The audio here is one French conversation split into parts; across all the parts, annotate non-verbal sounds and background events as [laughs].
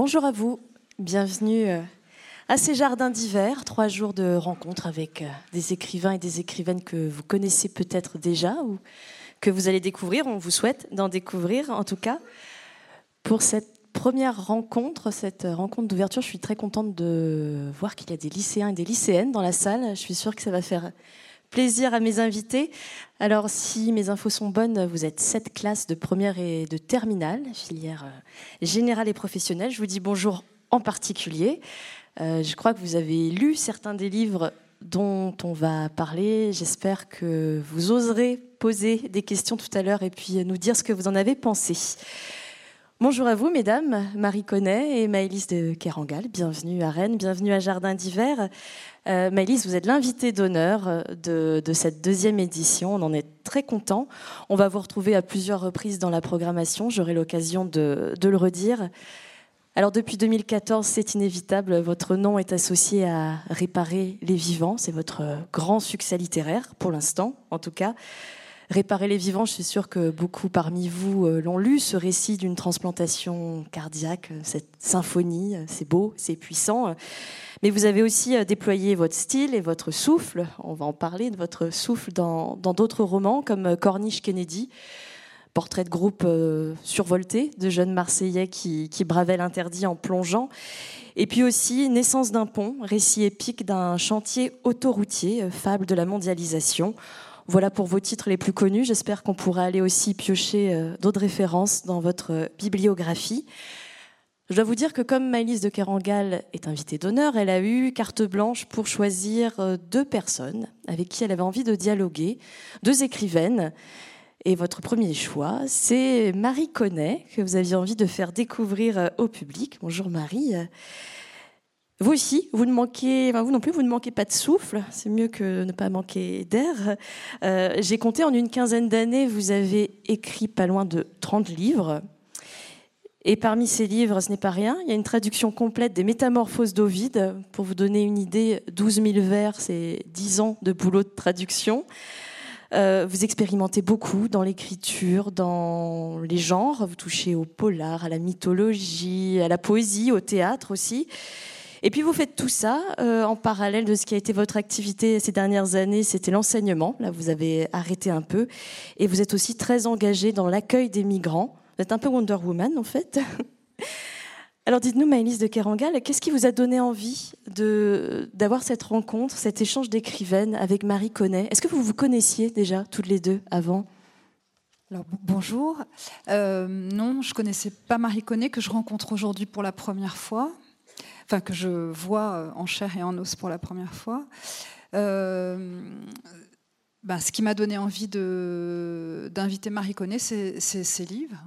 Bonjour à vous, bienvenue euh, à ces jardins d'hiver, trois jours de rencontres avec euh, des écrivains et des écrivaines que vous connaissez peut-être déjà ou que vous allez découvrir. On vous souhaite d'en découvrir en tout cas. Pour cette première rencontre, cette rencontre d'ouverture, je suis très contente de voir qu'il y a des lycéens et des lycéennes dans la salle. Je suis sûre que ça va faire plaisir à mes invités. Alors, si mes infos sont bonnes, vous êtes sept classes de première et de terminale, filière euh, générale et professionnelle. Je vous dis bonjour en particulier. Euh, je crois que vous avez lu certains des livres dont on va parler. J'espère que vous oserez poser des questions tout à l'heure et puis nous dire ce que vous en avez pensé. Bonjour à vous, mesdames, Marie Connet et Maëlys de Kerangal. Bienvenue à Rennes, bienvenue à Jardin d'hiver. Euh, Maëlys, vous êtes l'invitée d'honneur euh, de, cette deuxième édition. On en est très content. On va vous retrouver à plusieurs reprises dans la programmation. J'aurai l'occasion de, de, le redire. Alors, depuis 2014, c'est inévitable. Votre nom est associé à Réparer les vivants. C'est votre grand succès littéraire, pour l'instant, en tout cas. Réparer les vivants, je suis sûre que beaucoup parmi vous euh, l'ont lu, ce récit d'une transplantation cardiaque, euh, cette symphonie, euh, c'est beau, c'est puissant. Mais vous avez aussi déployé votre style et votre souffle, on va en parler de votre souffle dans d'autres romans comme Corniche Kennedy, portrait de groupe survolté de jeunes Marseillais qui, qui bravaient l'interdit en plongeant. Et puis aussi Naissance d'un pont, récit épique d'un chantier autoroutier, fable de la mondialisation. Voilà pour vos titres les plus connus. J'espère qu'on pourra aller aussi piocher euh, d'autres références dans votre euh, bibliographie. Je dois vous dire que comme Maëlys de Kerangal est invitée d'honneur, elle a eu carte blanche pour choisir euh, deux personnes avec qui elle avait envie de dialoguer, deux écrivaines. Et votre premier choix, c'est Marie Connet, que vous aviez envie de faire découvrir au public. Bonjour Marie. Vous aussi, vous ne manquez, vous non plus, vous ne manquez pas de souffle. C'est mieux que ne pas manquer d'air. Euh, j'ai compté en une quinzaine d'années, vous avez écrit pas loin de 30 livres. Et parmi ces livres, ce n'est pas rien, il y a une traduction complète des Métamorphoses d'Ovide. Pour vous donner une idée, 12 000 vers, c'est 10 ans de boulot de traduction. Euh, vous expérimentez beaucoup dans l'écriture, dans les genres. Vous touchez au polar, à la mythologie, à la poésie, au théâtre aussi. Et puis vous faites tout ça euh, en parallèle de ce qui a été votre activité ces dernières années, c'était l'enseignement. Là, vous avez arrêté un peu. Et vous êtes aussi très engagé dans l'accueil des migrants. Vous êtes un peu Wonder Woman, en fait. [laughs] Alors dites-nous, Maëlys de Kerangal, qu'est-ce qui vous a donné envie d'avoir cette rencontre, cet échange d'écrivaines avec Marie Connet? Est-ce que vous vous connaissiez déjà toutes les deux avant? Alors, bonjour. Euh, non, je connaissais pas Marie Connet que je rencontre aujourd'hui pour la première fois enfin que je vois euh, en chair et en os pour la première fois. Euh, bah, ce qui m'a donné envie d'inviter Marie Connet, c'est ses livres.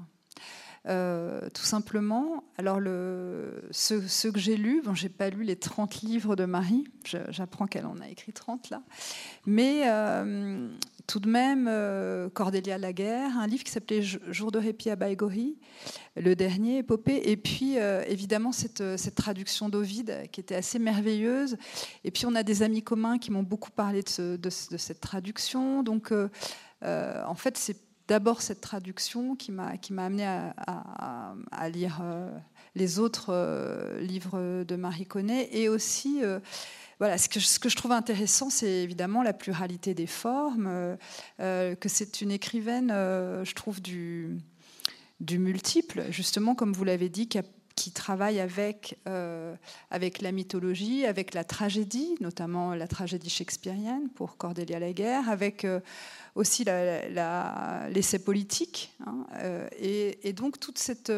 Euh, tout simplement. Alors, le, ceux, que j'ai lus, bon, j'ai pas lu les 30 livres de Marie, j'apprends qu'elle en a écrit 30 là, mais tout de même, euh, Cordélia Laguerre, un livre qui s'appelait Jour de répit à Baïgori, le dernier, épopée, et puis euh, évidemment cette, cette traduction d'Ovide qui était assez merveilleuse. Et puis on a des amis communs qui m'ont beaucoup parlé de, cette traduction. Donc euh, en fait, c'est d'abord cette traduction qui m'a amené à lire les autres livres de Marie Connet et aussi voilà, ce que, je trouve intéressant, c'est évidemment la pluralité des formes, euh, euh, que c'est une écrivaine, euh, je trouve, du, multiple, justement, comme vous l'avez dit, qui, travaille avec, avec la mythologie, avec la tragédie, notamment la tragédie shakespearienne pour Cordelia Laguerre, avec aussi l'essai politique. Hein, et, donc toute cette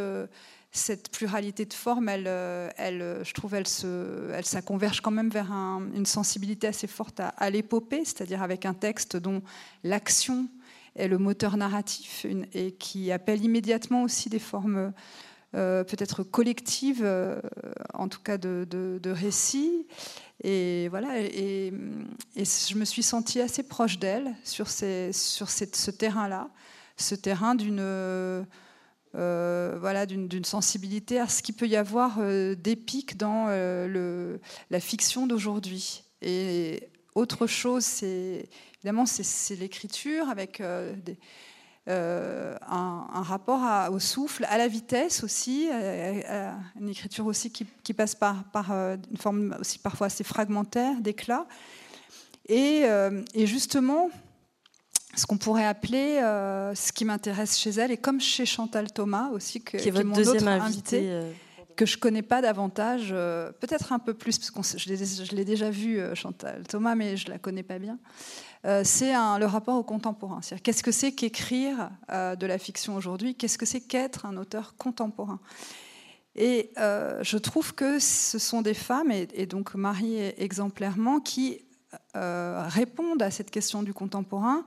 cette pluralité de formes, elle, euh, euh, je trouve, elle, ça converge quand même vers une sensibilité assez forte à, l'épopée, c'est-à-dire avec un texte dont l'action est le moteur narratif et qui appelle immédiatement aussi des formes euh, peut-être collectives, en tout cas de, de, récits. Et voilà, et, je me suis sentie assez proche d'elle sur, ce terrain-là, ce terrain d'une euh, voilà, d'une sensibilité à ce qu'il peut y avoir euh, d'épique dans euh, le, la fiction d'aujourd'hui. Et autre chose, c'est évidemment c'est l'écriture avec un, rapport au souffle, à la vitesse aussi, une écriture aussi qui, passe par, une forme aussi parfois assez fragmentaire, d'éclat. Et, justement, ce qu'on pourrait appeler, ce qui m'intéresse chez elle, et comme chez Chantal Thomas aussi, que, qui est votre deuxième invité, que je connais pas davantage, euh, peut-être un peu plus, parce que je l'ai déjà vu, euh, Chantal Thomas, mais je la connais pas bien. Euh, c'est le rapport au contemporain. Qu'est-ce que c'est qu'écrire de la fiction aujourd'hui? Qu'est-ce que c'est qu'être un auteur contemporain? Et je trouve que ce sont des femmes, et, donc Marie exemplairement, qui répondent à cette question du contemporain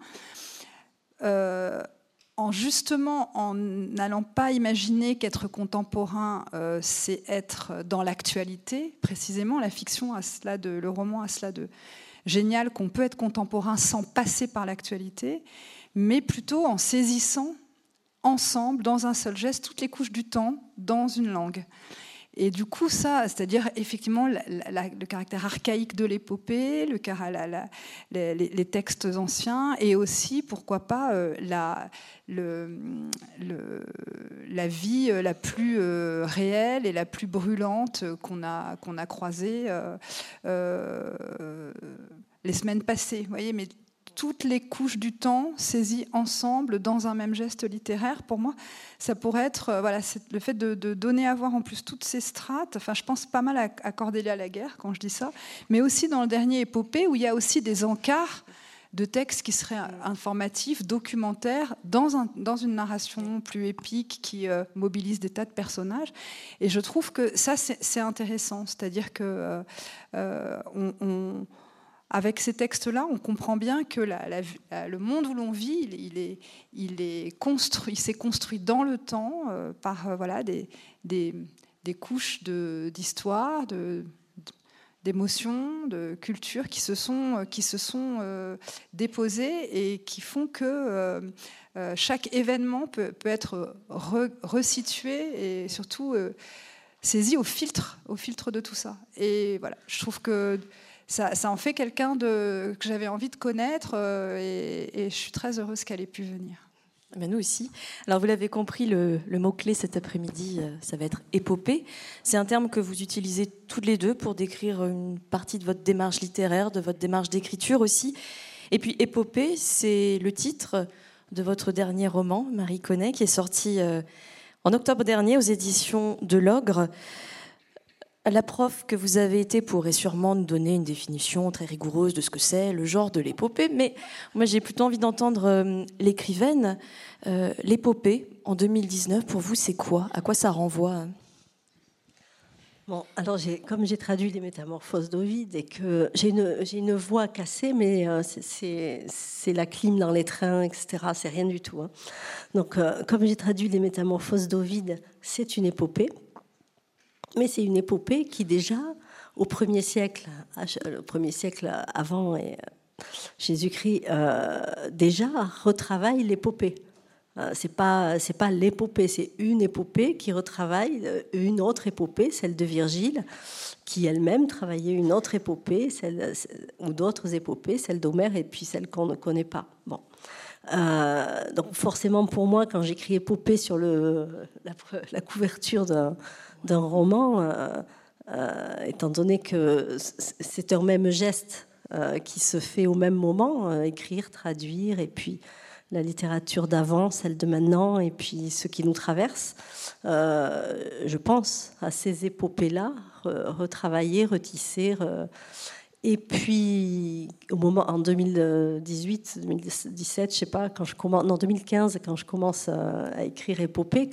en justement en n'allant pas imaginer qu'être contemporain, euh, c'est être dans l'actualité. Précisément, la fiction a cela de, le roman a cela de génial qu'on peut être contemporain sans passer par l'actualité, mais plutôt en saisissant ensemble, dans un seul geste, toutes les couches du temps dans une langue. Et du coup, ça, c'est-à-dire effectivement le caractère archaïque de l'épopée, le, les, les, textes anciens, et aussi, pourquoi pas, euh, la, le, la vie euh, la plus euh, réelle et la plus brûlante qu'on a, qu'on a croisée les semaines passées. Vous voyez, mais toutes les couches du temps saisies ensemble dans un même geste littéraire, pour moi, ça pourrait être euh, voilà, le fait de, donner à voir en plus toutes ces strates. Enfin, je pense pas mal à, à Cordélia Laguerre quand je dis ça, mais aussi dans le dernier épopée où il y a aussi des encarts de textes qui seraient informatifs, documentaires, dans, un, dans une narration plus épique qui euh, mobilise des tas de personnages. Et je trouve que ça, c'est intéressant. C'est-à-dire que euh, on avec ces textes-là, on comprend bien que le monde où l'on vit, il, s'est construit dans le temps euh, par euh, des, couches d'histoire, de, d'émotions, de culture qui se sont, qui se sont euh, déposées et qui font que chaque événement peut, peut être resitué et surtout saisi au filtre, au filtre de tout ça. Et voilà, je trouve que ça, en fait quelqu'un que j'avais envie de connaître euh, et, je suis très heureuse qu'elle ait pu venir. Mais ben, nous aussi. Alors vous l'avez compris, le, mot-clé cet après-midi, euh, ça va être épopée. C'est un terme que vous utilisez toutes les deux pour décrire une partie de votre démarche littéraire, de votre démarche d'écriture aussi. Et puis épopée, c'est le titre de votre dernier roman, Marie Connet, qui est sorti euh, en octobre dernier aux éditions de l'Ogre. La prof que vous avez été pourrait sûrement nous donner une définition très rigoureuse de ce que c'est le genre de l'épopée, mais moi j'ai plutôt envie d'entendre euh, l'écrivaine. Euh, l'épopée en 2019, pour vous, c'est quoi? À quoi ça renvoie? Bon, alors comme j'ai traduit les métamorphoses d'Ovide et que j'ai une, voix cassée, mais euh, c'est la clim dans les trains, etc. C'est rien du tout. Hein. Donc, comme j'ai traduit les métamorphoses d'Ovide, c'est une épopée mais c'est une épopée qui déjà, au premier siècle, le premier siècle avant euh, Jésus-Christ, euh, déjà retravaille l'épopée. Euh, c'est pas c'est pas l'épopée, c'est une épopée qui retravaille une autre épopée, celle de Virgile, qui elle-même travaillait une autre épopée, celle, ou d'autres épopées, celle d'Homère et puis celle qu'on ne connaît pas. Bon. donc forcément pour moi, quand j'écris épopée sur le, la couverture d'un d'un roman, euh, euh, étant donné que c'est un même geste euh, qui se fait au même moment, écrire, traduire, et puis la littérature d'avant, celle de maintenant, et puis ce qui nous traverse. je pense à ces épopées-là, retravailler, retisser. Et puis, au moment, en 2018, 2017, je sais pas, quand je commence, non, 2015, quand je commence à, écrire épopée,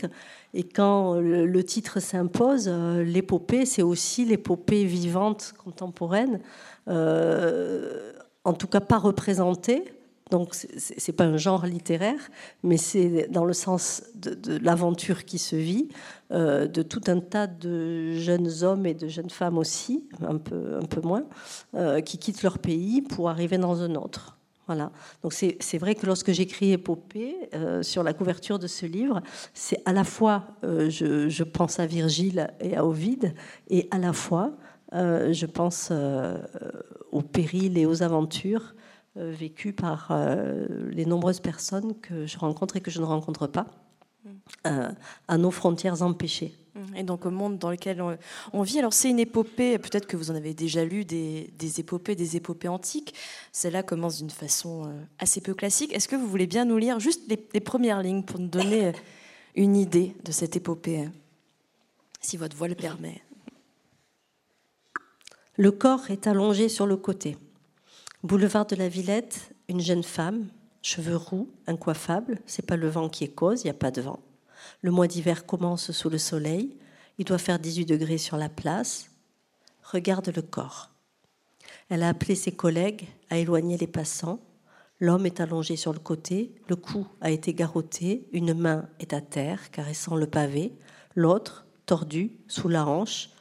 et quand le, titre s'impose, euh, l'épopée, c'est aussi l'épopée vivante contemporaine, euh, en tout cas pas représentée. Donc c'est pas un genre littéraire, mais c'est dans le sens de, l'aventure qui se vit, euh, de tout un tas de jeunes hommes et de jeunes femmes aussi, un peu, un peu moins, qui quittent leur pays pour arriver dans un autre. Voilà. Donc c'est vrai que lorsque j'écris épopée euh, sur la couverture de ce livre, c'est à la fois euh, je, pense à Virgile et à Ovide, et à la fois euh, je pense aux périls et aux aventures vécues par les nombreuses personnes que je rencontre et que je ne rencontre pas, mm. à nos frontières empêchées. Mm. Et donc au monde dans lequel on, vit. Alors c'est une épopée, peut-être que vous en avez déjà lu des, épopées, des épopées antiques. Celle-là commence d'une façon assez peu classique. Est-ce que vous voulez bien nous lire juste les premières lignes pour nous donner une idée de cette épopée, si votre voix le permet? Le corps est allongé sur le côté. Boulevard de la Villette, une jeune femme, cheveux roux, incoiffable. C'est pas le vent qui est cause, il n'y a pas de vent. Le mois d'hiver commence sous le soleil. Il doit faire 18 degrés sur la place. Regarde le corps. Elle a appelé ses collègues à éloigner les passants. L'homme est allongé sur le côté, le cou a été garrotté, une main est à terre, caressant le pavé, l'autre, tordue, sous la hanche,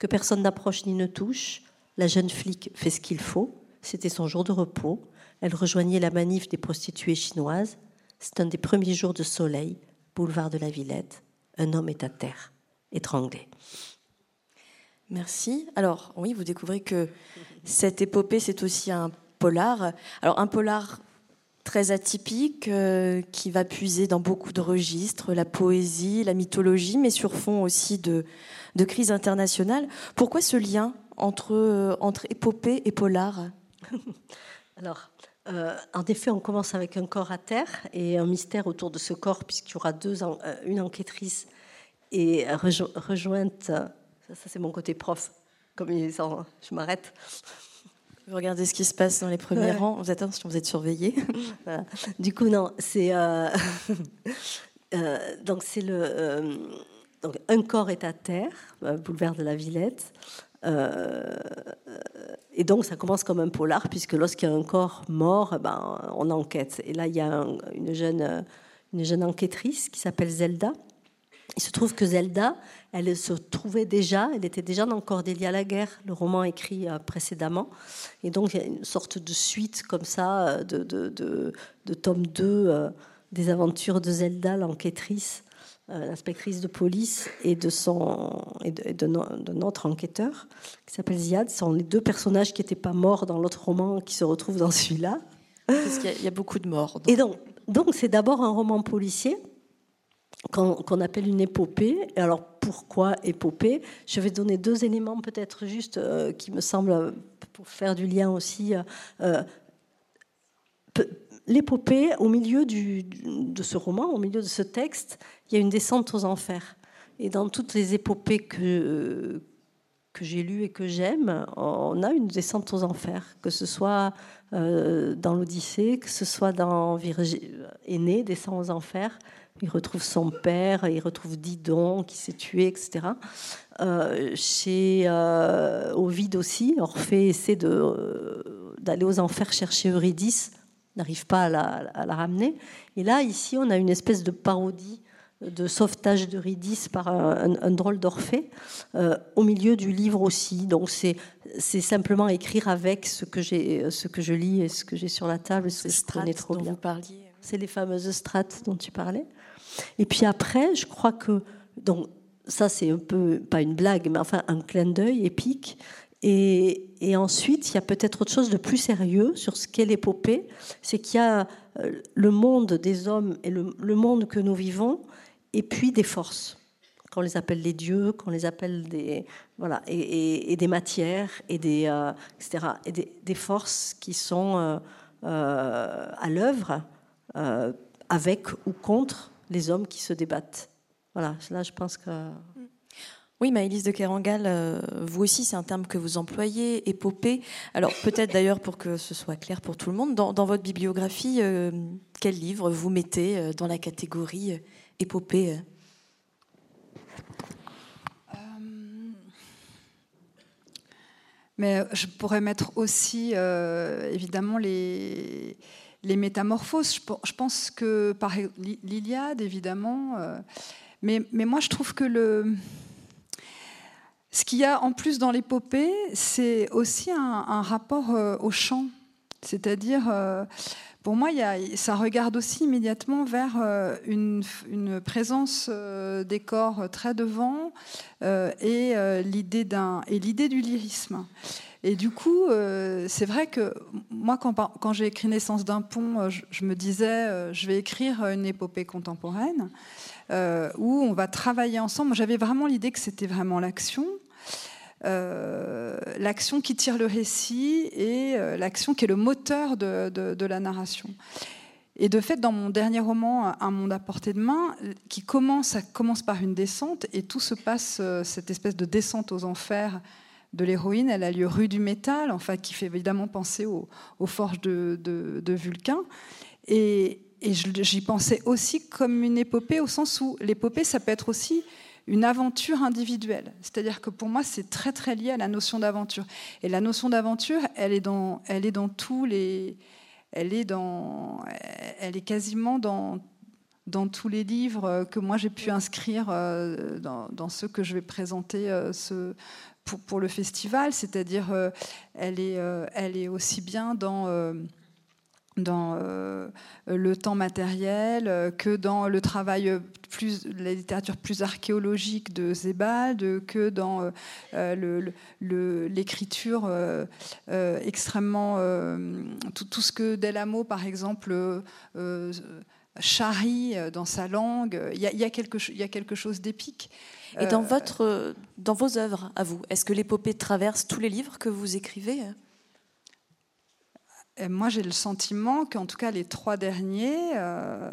que personne n'approche ni ne touche. La jeune flic fait ce qu'il faut. C'était son jour de repos. Elle rejoignait la manif des prostituées chinoises. C'est un des premiers jours de soleil, boulevard de la Villette. Un homme est à terre, étranglé. Merci. Alors, oui, vous découvrez que cette épopée, c'est aussi un polar. Alors, un polar très atypique euh, qui va puiser dans beaucoup de registres, la poésie, la mythologie, mais sur fond aussi de, de crise internationale. Pourquoi ce lien entre, euh, entre épopée et polar? [laughs] Alors, euh, en effet, on commence avec un corps à terre et un mystère autour de ce corps, puisqu'il y aura deux, euh, une enquêtrice et rejointe. Ça, c'est mon côté prof. Comme ils je m'arrête. Vous regardez ce qui se passe dans les premiers rangs. Vous êtes attention, vous êtes surveillé. [laughs] [laughs] Du coup, non, c'est donc c'est le donc, un corps est à terre, euh, boulevard de la Villette. Euh, et donc, ça commence comme un polar, puisque lorsqu'il y a un corps mort, ben, on enquête. Et là, il y a une, jeune, une jeune enquêtrice qui s'appelle Zelda. Il se trouve que Zelda, elle se trouvait déjà, elle était déjà dans Cordélia la guerre, le roman écrit euh, précédemment. Et donc, il y a une sorte de suite comme ça, de, de, de, de tome 2 des aventures de Zelda, l'enquêtrice. Euh, l'inspectrice de police et de, son, et de, notre enquêteur, qui s'appelle Ziad. Sont les deux personnages qui n'étaient pas morts dans l'autre roman qui se retrouvent dans celui-là. Parce qu'il y, a beaucoup de morts. Et donc, donc c'est d'abord un roman policier qu'on appelle une épopée. Et alors pourquoi épopée? Je vais donner deux éléments peut-être juste euh, qui me semblent, pour faire du lien aussi, euh, l'épopée, au milieu de ce roman, au milieu de ce texte, il y a une descente aux enfers. Et dans toutes les épopées que, que j'ai lues et que j'aime, on a une descente aux enfers, que ce soit euh, dans l'Odyssée, que ce soit dans Virgile, Aîné, descend aux enfers. Il retrouve son père, il retrouve Didon qui s'est tué, etc. Euh, chez euh, Ovide aussi, Orphée essaie d'aller aux enfers chercher Eurydice n'arrive pas à la, ramener. Et là, ici, on a une espèce de parodie de sauvetage d'Eurydice par un, drôle d'Orphée, euh, au milieu du livre aussi. Donc c'est simplement écrire avec ce que, ce que je lis et ce que j'ai sur la table, ce que je connais trop bien. C'est les fameuses strates dont tu parlais. Et puis après, je crois que donc ça c'est un peu pas une blague, mais enfin un clin d'œil épique. Et, ensuite, il y a peut-être autre chose de plus sérieux sur ce qu'est l'épopée, c'est qu'il y a euh, le monde des hommes et le, monde que nous vivons, et puis des forces qu'on les appelle les dieux, qu'on les appelle des voilà et, des matières et des euh, etc et des, forces qui sont euh, à l'œuvre avec ou contre les hommes qui se débattent. Voilà, là je pense que oui, Maëlys de Kerangal, euh, vous aussi, c'est un terme que vous employez, épopée. Alors peut-être d'ailleurs pour que ce soit clair pour tout le monde, dans, votre bibliographie, euh, quel livre vous mettez euh, dans la catégorie épopée Mais je pourrais mettre aussi, évidemment, les, les métamorphoses. Je, pense que par l'Iliade, évidemment. mais, mais moi, je trouve que le ce qu'il y a en plus dans l'épopée, c'est aussi un, rapport euh, au chant. C'est-à-dire, euh, pour moi, ça regarde aussi immédiatement vers euh, une, présence des corps très devant et l'idée du lyrisme. Et du coup, c'est vrai que moi, quand, j'ai écrit Naissance d'un pont, je, me disais, je vais écrire une épopée contemporaine où on va travailler ensemble. J'avais vraiment l'idée que c'était vraiment l'action. Euh, l'action qui tire le récit et euh, l'action qui est le moteur de, la narration. Et de fait, dans mon dernier roman, Un monde à portée de main, qui commence, commence par une descente, et tout se passe, euh, cette espèce de descente aux enfers de l'héroïne, elle a lieu rue du métal, enfin, qui fait évidemment penser aux, forges de, de, Vulcain. Et, et j'y pensais aussi comme une épopée, au sens où l'épopée, ça peut être aussi une aventure individuelle. C'est-à-dire que pour moi, c'est très très lié à la notion d'aventure. Et la notion d'aventure, elle est dans, elle est dans tous les, elle est dans, elle est quasiment dans dans tous les livres que moi j'ai pu inscrire euh, dans, ceux que je vais présenter euh, pour, pour, le festival, c'est-à-dire euh, elle, est, elle est aussi bien dans dans euh, le temps matériel euh, que dans le travail plus la littérature plus archéologique de Zebald que dans euh, l'écriture extrêmement tout, ce que Delamo par exemple charrie dans sa langue il y, y, a quelque, il y a quelque chose d'épique. Et dans votre dans vos œuvres à vous est-ce que l'épopée traverse tous les livres que vous écrivez? Moi, j'ai le sentiment qu'en tout cas, les trois derniers, euh,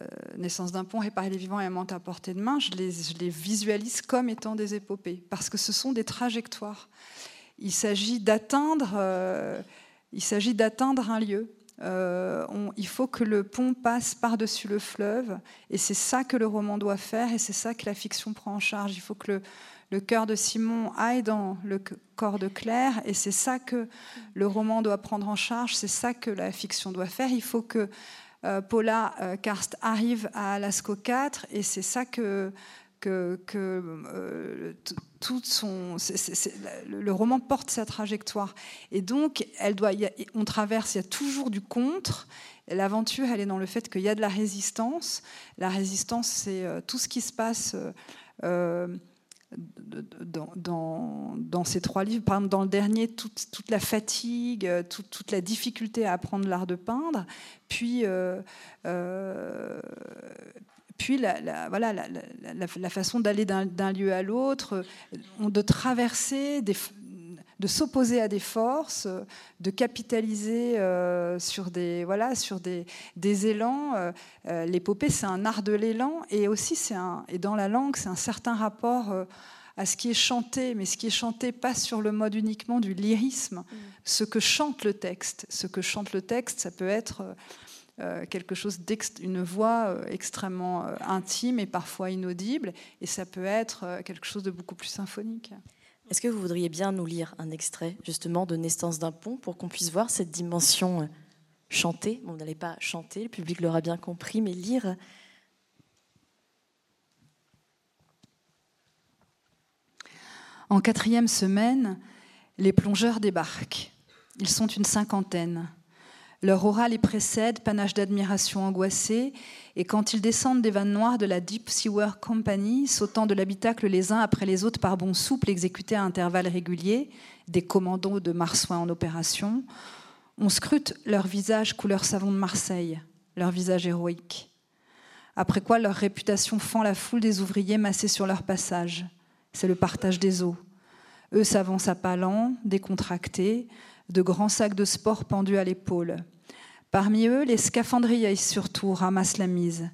euh, Naissance d'un pont, Réparer les vivants et Amante à portée de main, je les, visualise comme étant des épopées, parce que ce sont des trajectoires. Il s'agit d'atteindre, euh, un lieu. il faut que le pont passe par-dessus le fleuve, et c'est ça que le roman doit faire, et c'est ça que la fiction prend en charge. Il faut que le, le cœur de Simon aille dans le corps de Claire, et c'est ça que le roman doit prendre en charge, c'est ça que la fiction doit faire. Il faut que euh, Paula euh, Karst arrive à Lascaux 4, et c'est ça que, que, euh, tout son, le roman porte sa trajectoire. Et donc, elle doit, on traverse, il y a toujours du contre. L'aventure, elle est dans le fait qu'il y a de la résistance. La résistance, c'est tout ce qui se passe dans, ces trois livres. Par exemple, dans le dernier, toute, toute la fatigue, toute, toute, la difficulté à apprendre l'art de peindre, puis, euh, euh, puis la, voilà, la façon d'aller d'un lieu à l'autre, de traverser des, de s'opposer à des forces, de capitaliser euh, sur des voilà sur des, des élans. Euh, euh, l'épopée, c'est un art de l'élan et aussi un et dans la langue, c'est un certain rapport à ce qui est chanté, mais ce qui est chanté pas sur le mode uniquement du lyrisme, mm. ce que chante le texte. Ce que chante le texte, ça peut être quelque chose une voix extrêmement intime et parfois inaudible, et ça peut être quelque chose de beaucoup plus symphonique. Est-ce que vous voudriez bien nous lire un extrait justement de Naissance d'un pont pour qu'on puisse voir cette dimension euh, chantée? Vous n'allez pas chanter, le public l'aura bien compris, mais lire. En quatrième semaine, les plongeurs débarquent. Ils sont une cinquantaine. Leur aura les précède, panache d'admiration angoissée, et quand ils descendent des vannes noires de la Deep Sewer Company, sautant de l'habitacle les uns après les autres par bons souples exécutés à intervalles réguliers, des commandos de marsouins en opération, on scrute leur visage couleur savon de Marseille, leur visage héroïque. Après quoi leur réputation fend la foule des ouvriers massés sur leur passage. C'est le partage des eaux. Eux s'avancent à pas lents, décontractés, de grands sacs de sport pendus à l'épaule. Parmi eux, les scaphandriers surtout ramassent la mise.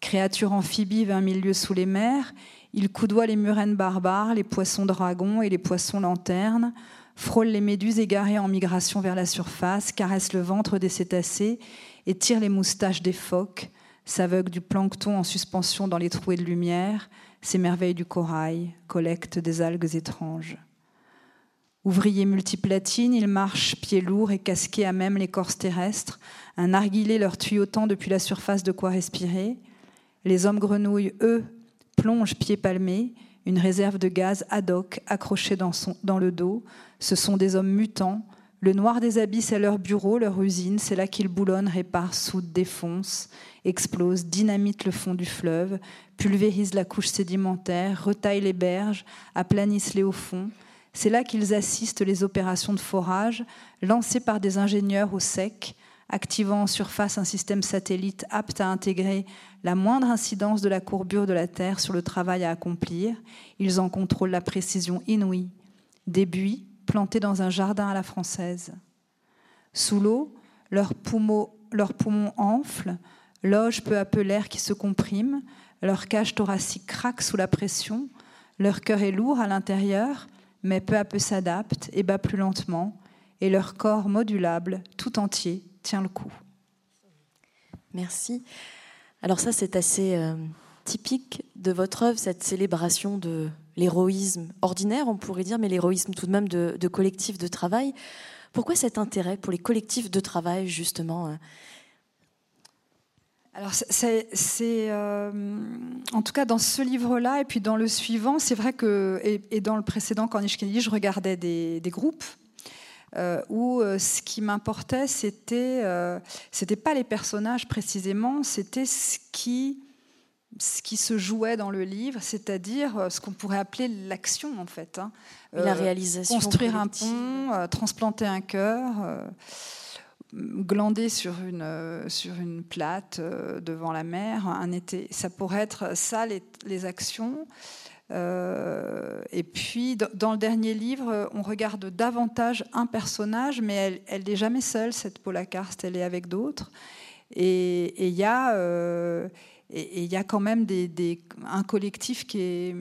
Créatures amphibies vingt mille lieues sous les mers, ils coudoient les murènes barbares, les poissons dragons et les poissons lanternes, frôlent les méduses égarées en migration vers la surface, caressent le ventre des cétacés et tirent les moustaches des phoques, s'aveuglent du plancton en suspension dans les trouées de lumière, s'émerveillent du corail, collectent des algues étranges. Ouvriers multiplatines, ils marchent pieds lourds et casqués à même l'écorce terrestre, un narguilé leur tuyautant depuis la surface de quoi respirer. Les hommes grenouilles, eux, plongent pieds palmés, une réserve de gaz ad hoc accrochée dans, dans le dos. Ce sont des hommes mutants, Le noir des abysses est leur bureau, leur usine, c'est là qu'ils boulonnent, réparent, soudent, défoncent, explosent, dynamitent le fond du fleuve, pulvérisent la couche sédimentaire, retaillent les berges, aplanissent les hauts fonds. C'est là qu'ils assistent les opérations de forage, lancées par des ingénieurs au sec, activant en surface un système satellite apte à intégrer la moindre incidence de la courbure de la Terre sur le travail à accomplir. Ils en contrôlent la précision inouïe. Des buis, plantés dans un jardin à la française. Sous l'eau, leurs poumons, enflent, logent peu à peu l'air qui se comprime, leur cage thoracique craque sous la pression, leur cœur est lourd à l'intérieur, mais peu à peu s'adapte et bat plus lentement, et leur corps modulable, tout entier, tient le coup. Merci. Alors ça, c'est assez euh, typique de votre œuvre, cette célébration de l'héroïsme ordinaire, on pourrait dire, mais l'héroïsme tout de même de, collectifs de travail. Pourquoi cet intérêt pour les collectifs de travail, justement euh alors, c'est, euh, en tout cas dans ce livre-là et puis dans le suivant, c'est vrai que, et, dans le précédent Cornish Kennedy, je regardais des, groupes euh, où ce qui m'importait, c'était, c'était pas les personnages précisément, c'était ce qui ce qui se jouait dans le livre, c'est-à-dire euh, ce qu'on pourrait appeler l'action en fait. Hein. la euh, réalisation. Construire un pont, euh, transplanter un cœur, glander sur une, sur une plate devant la mer un été. Ça pourrait être ça les, actions. et puis, dans le dernier livre, on regarde davantage un personnage, mais elle n'est jamais seule, cette Paula Karst, elle est avec d'autres. Et il y a et y a quand même des, un collectif qui est,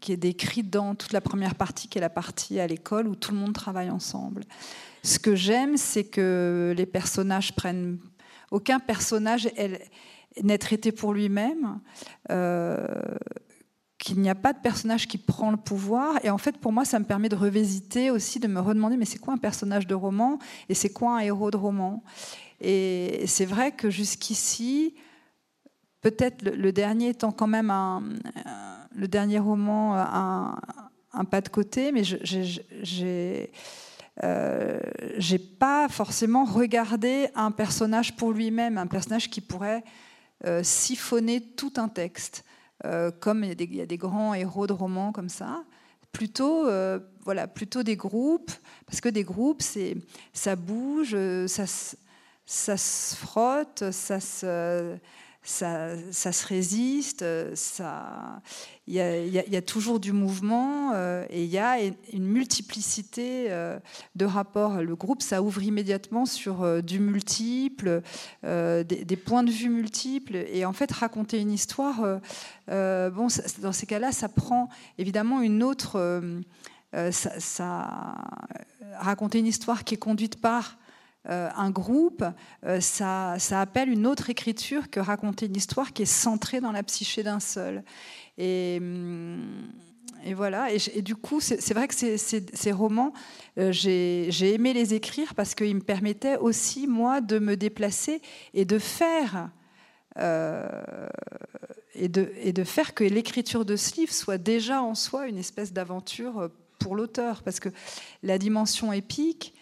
qui est décrit dans toute la première partie, qui est la partie à l'école où tout le monde travaille ensemble. Ce que j'aime, c'est que les personnages prennent. Aucun personnage n'est traité pour lui-même. Euh, qu'il n'y a pas de personnage qui prend le pouvoir. Et en fait, pour moi, ça me permet de revisiter aussi, de me redemander, mais c'est quoi un personnage de roman et c'est quoi un héros de roman? Et c'est vrai que jusqu'ici, peut-être le, dernier étant quand même un, le dernier roman un, un, pas de côté, mais j'ai euh, j'ai pas forcément regardé un personnage pour lui-même, un personnage qui pourrait euh, siphonner tout un texte, euh, comme il y, a des, grands héros de romans comme ça. Plutôt, voilà, plutôt des groupes, parce que des groupes, c'est, ça bouge, ça, ça se frotte, ça se ça, se résiste, il y, a toujours du mouvement euh, et il y a une multiplicité euh, de rapports. Le groupe, ça ouvre immédiatement sur euh, du multiple, des, points de vue multiples et en fait raconter une histoire. bon, dans ces cas-là, ça prend évidemment une autre. raconter une histoire qui est conduite par euh, un groupe, euh, ça, appelle une autre écriture que raconter une histoire qui est centrée dans la psyché d'un seul. Et, hum, voilà. Et, du coup, c'est vrai que ces, romans, euh, j'ai aimé les écrire parce qu'ils me permettaient aussi, moi, de me déplacer et de faire. et, de, et de faire que l'écriture de ce livre soit déjà en soi une espèce d'aventure pour l'auteur. Parce que la dimension épique,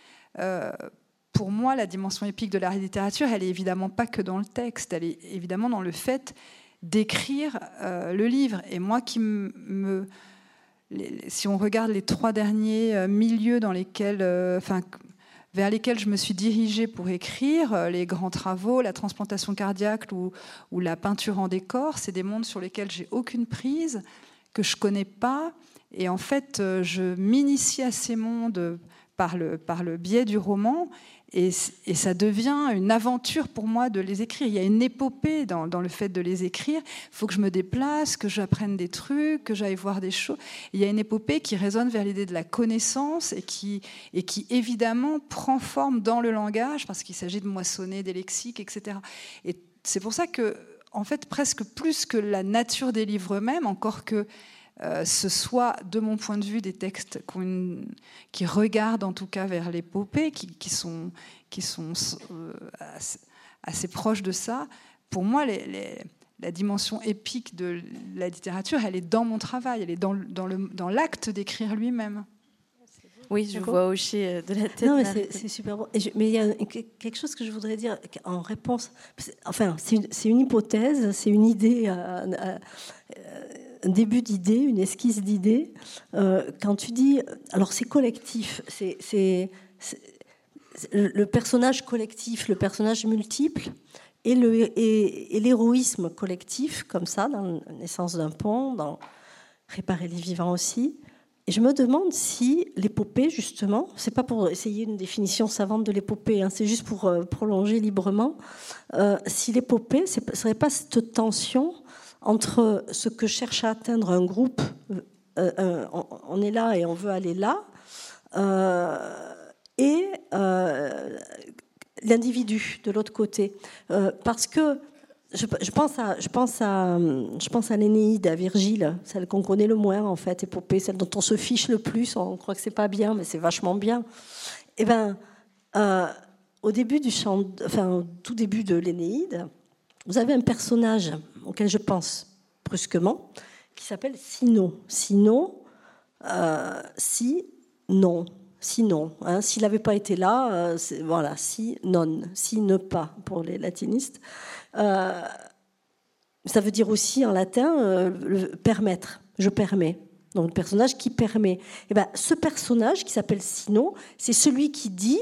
pour moi, la dimension épique de la littérature, elle est évidemment pas que dans le texte, elle est évidemment dans le fait d'écrire euh, le livre. Et moi qui me... si on regarde les trois derniers euh, milieux dans lesquels... Euh, enfin, vers lesquels je me suis dirigée pour écrire, les grands travaux, la transplantation cardiaque ou, la peinture en décor, c'est des mondes sur lesquels j'ai aucune prise, que je connais pas. Et en fait, je m'initie à ces mondes par le, par le biais du roman. Et, ça devient une aventure pour moi de les écrire. Il y a une épopée dans, le fait de les écrire. Il faut que je me déplace, que j'apprenne des trucs, que j'aille voir des choses. Il y a une épopée qui résonne vers l'idée de la connaissance et qui, et qui évidemment prend forme dans le langage parce qu'il s'agit de moissonner des lexiques, etc. Et c'est pour ça que, en fait, presque plus que la nature des livres eux-mêmes, encore que euh, ce soit, de mon point de vue, des textes qui regardent en tout cas vers l'épopée, qui, sont, qui sont euh, assez, proches de ça. Pour moi, la dimension épique de la littérature, elle est dans mon travail, elle est dans, dans l'acte d'écrire lui-même. Oui, je vois hocher de la tête. Non, mais c'est super bon. mais il y a quelque chose que je voudrais dire en réponse. Enfin, c'est une, hypothèse, c'est une idée, début d'idée, une esquisse d'idée. quand tu dis. Alors, c'est collectif, c'est le personnage collectif, le personnage multiple et l'héroïsme collectif, comme ça, dans la naissance d'un pont, dans réparer les vivants aussi. Et je me demande si l'épopée, justement, c'est pas pour essayer une définition savante de l'épopée, hein, c'est juste pour euh, prolonger librement, euh, si l'épopée, ce serait pas cette tension entre ce que cherche à atteindre un groupe, euh, on est là et on veut aller là, et l'individu de l'autre côté. Euh, parce que je, pense à, je pense à, je pense à l'Énéide, à Virgile, celle qu'on connaît le moins en fait, épopée, celle dont on se fiche le plus. On croit que c'est pas bien, mais c'est vachement bien. Eh ben, euh, au début du chant, enfin au tout début de l'Énéide, vous avez un personnage auquel je pense brusquement, qui s'appelle Sino. Sino, euh, si non sinon. Hein, S'il n'avait pas été là, euh, voilà, si non, si ne pas pour les latinistes. Euh, ça veut dire aussi en latin permettre, je permets. Donc le personnage qui permet. Et eh ben, ce personnage qui s'appelle Sino, c'est celui qui dit,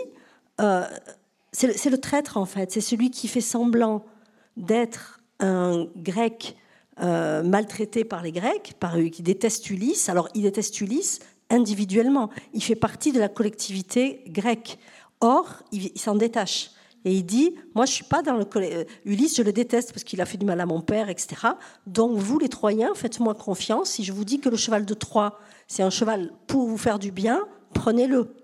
c'est le, traître en fait, c'est celui qui fait semblant d'être un grec maltraité par les Grecs, qui déteste Ulysse. Alors il déteste Ulysse, individuellement. Il fait partie de la collectivité grecque. Or, il, s'en détache. Et il dit, moi je suis pas dans le... Euh, Ulysse, je le déteste parce qu'il a fait du mal à mon père, etc. Donc vous, les Troyens, faites-moi confiance. Si je vous dis que le cheval de Troie, c'est un cheval pour vous faire du bien, prenez-le.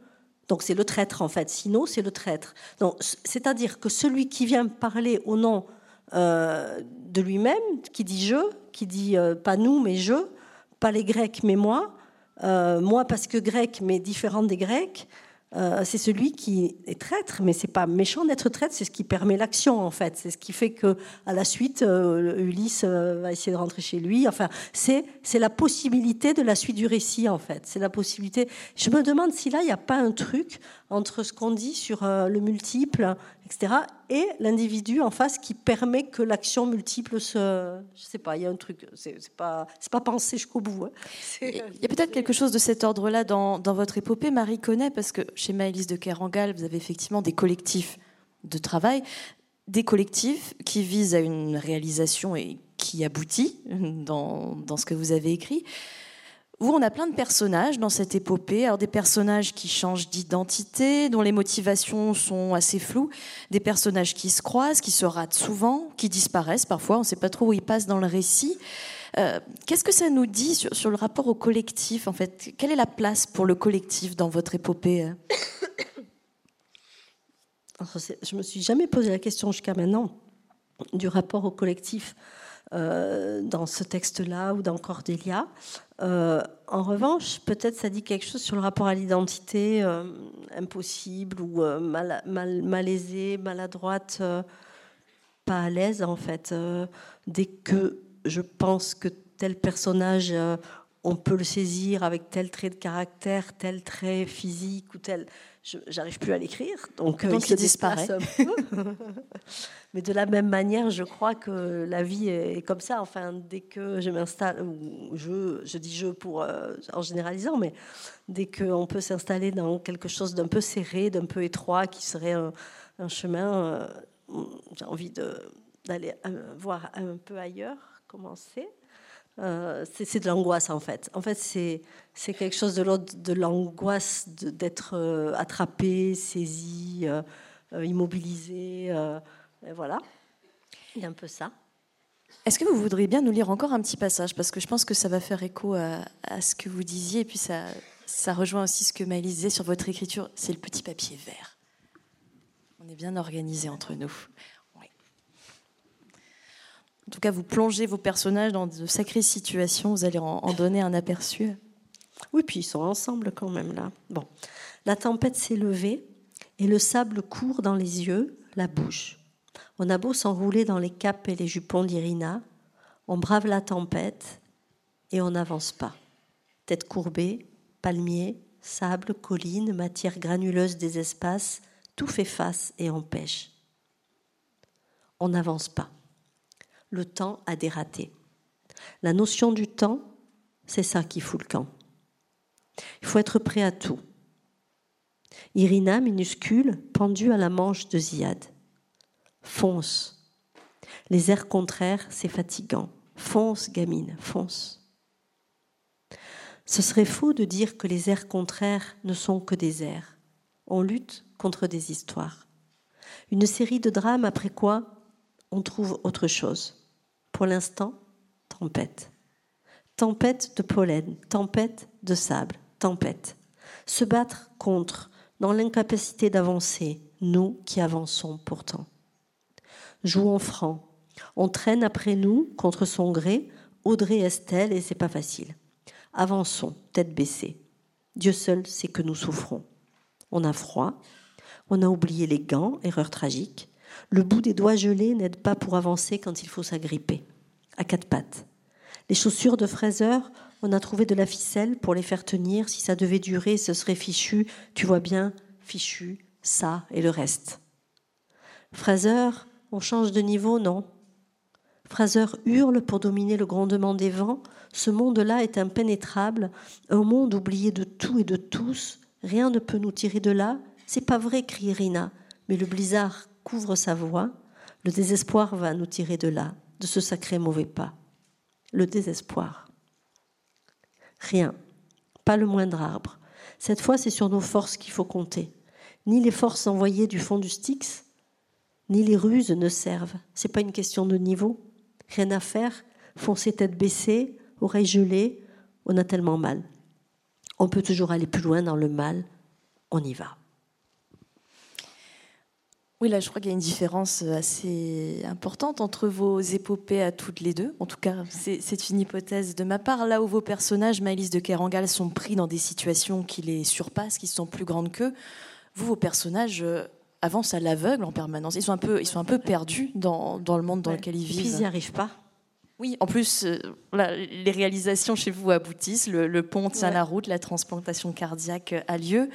Donc c'est le traître en fait. Sinon, c'est le traître. C'est-à-dire que celui qui vient parler au nom euh, de lui-même, qui dit je, qui dit euh, pas nous mais je, pas les Grecs mais moi, euh, moi, parce que grec, mais différent des Grecs, c'est celui qui est traître, mais c'est pas méchant d'être traître, c'est ce qui permet l'action en fait, c'est ce qui fait que à la suite Ulysse va essayer de rentrer chez lui. Enfin, c'est c'est la possibilité de la suite du récit en fait, c'est la possibilité. Je me demande si là il n'y a pas un truc entre ce qu'on dit sur le multiple etc. Et l'individu en face qui permet que l'action multiple se. Je sais pas, il y a un truc, c'est pas, pas pensé jusqu'au bout. Hein. Il y a peut-être quelque chose de cet ordre-là dans, dans, votre épopée. Marie connaît, parce que chez Maëlys de Kerangal, vous avez effectivement des collectifs de travail, des collectifs qui visent à une réalisation et qui aboutit dans, dans ce que vous avez écrit où on a plein de personnages dans cette épopée. Alors des personnages qui changent d'identité, dont les motivations sont assez floues, des personnages qui se croisent, qui se ratent souvent, qui disparaissent parfois, on ne sait pas trop où ils passent dans le récit. Euh, qu'est-ce que ça nous dit sur, le rapport au collectif en fait? Quelle est la place pour le collectif dans votre épopée Je me suis jamais posé la question jusqu'à maintenant du rapport au collectif. Euh, dans ce texte-là ou dans Cordélia. Euh, en revanche, peut-être ça dit quelque chose sur le rapport à l'identité euh, impossible ou mal, malaisée, maladroite, pas à l'aise en fait. dès que je pense que tel personnage, on peut le saisir avec tel trait de caractère, tel trait physique ou tel j'arrive plus à l'écrire, donc, donc il, disparaît. [laughs] Mais de la même manière, je crois que la vie est comme ça. Enfin, dès que je m'installe, je, je dis je pour euh, en généralisant, mais dès qu'on peut s'installer dans quelque chose d'un peu serré, d'un peu étroit, qui serait un, chemin, euh, j'ai envie d'aller euh, voir un peu ailleurs comment c'est. c'est de l'angoisse en fait. En fait, c'est quelque chose de l'ordre de l'angoisse d'être attrapé, saisi, immobilisé. voilà, il y a un peu ça. Est-ce que vous voudriez bien nous lire encore un petit passage? Parce que je pense que ça va faire écho à, ce que vous disiez, et puis ça, ça rejoint aussi ce que Maëlys disait sur votre écriture. C'est le petit papier vert. On est bien organisé entre nous. En tout cas, vous plongez vos personnages dans de sacrées situations, vous allez en, donner un aperçu. Oui, puis ils sont ensemble quand même là. Bon, la tempête s'est levée et le sable court dans les yeux, la bouche. On a beau s'enrouler dans les capes et les jupons d'Irina, on brave la tempête et on n'avance pas. Tête courbée, palmier, sable, collines, matière granuleuse des espaces, tout fait face et empêche. On n'avance pas. Le temps a dératé. La notion du temps, c'est ça qui fout le camp. Il faut être prêt à tout. Irina, minuscule, pendue à la manche de Ziad. Fonce. Les airs contraires, c'est fatigant. Fonce, gamine, fonce. Ce serait faux de dire que les airs contraires ne sont que des airs. On lutte contre des histoires. Une série de drames après quoi on trouve autre chose. Pour l'instant, tempête. Tempête de pollen, tempête de sable, tempête. Se battre contre, dans l'incapacité d'avancer, nous qui avançons pourtant. Jouons franc. On traîne après nous, contre son gré, Audrey Estelle, et c'est pas facile. Avançons, tête baissée. Dieu seul sait que nous souffrons. On a froid, on a oublié les gants, erreur tragique. Le bout des doigts gelés n'aide pas pour avancer quand il faut s'agripper. À quatre pattes. Les chaussures de fraiseur, on a trouvé de la ficelle pour les faire tenir. Si ça devait durer, ce serait fichu. Tu vois bien, fichu, ça et le reste. Fraiseur, on change de niveau, non Fraser hurle pour dominer le grondement des vents. Ce monde-là est impénétrable, un monde oublié de tout et de tous. Rien ne peut nous tirer de là. C'est pas vrai, crie Rina, mais le blizzard couvre sa voix. Le désespoir va nous tirer de là, de ce sacré mauvais pas. Le désespoir. Rien, pas le moindre arbre. Cette fois, c'est sur nos forces qu'il faut compter. Ni les forces envoyées du fond du Styx, ni les ruses ne servent. C'est pas une question de niveau. Rien à faire, foncer tête baissée, oreilles gelées, on a tellement mal. On peut toujours aller plus loin dans le mal, on y va. Oui, là, je crois qu'il y a une différence assez importante entre vos épopées à toutes les deux. En tout cas, c'est une hypothèse de ma part. Là où vos personnages, Maëlys de Kerangal, sont pris dans des situations qui les surpassent, qui sont plus grandes qu'eux, vous, vos personnages euh, avancent à l'aveugle en permanence. Ils sont un peu, ils sont un peu perdus dans, dans le monde dans lequel ils vivent. ils n'y arrivent pas. Oui, en plus, euh, les réalisations chez vous aboutissent. Le, pont tient la route, la transplantation cardiaque a lieu.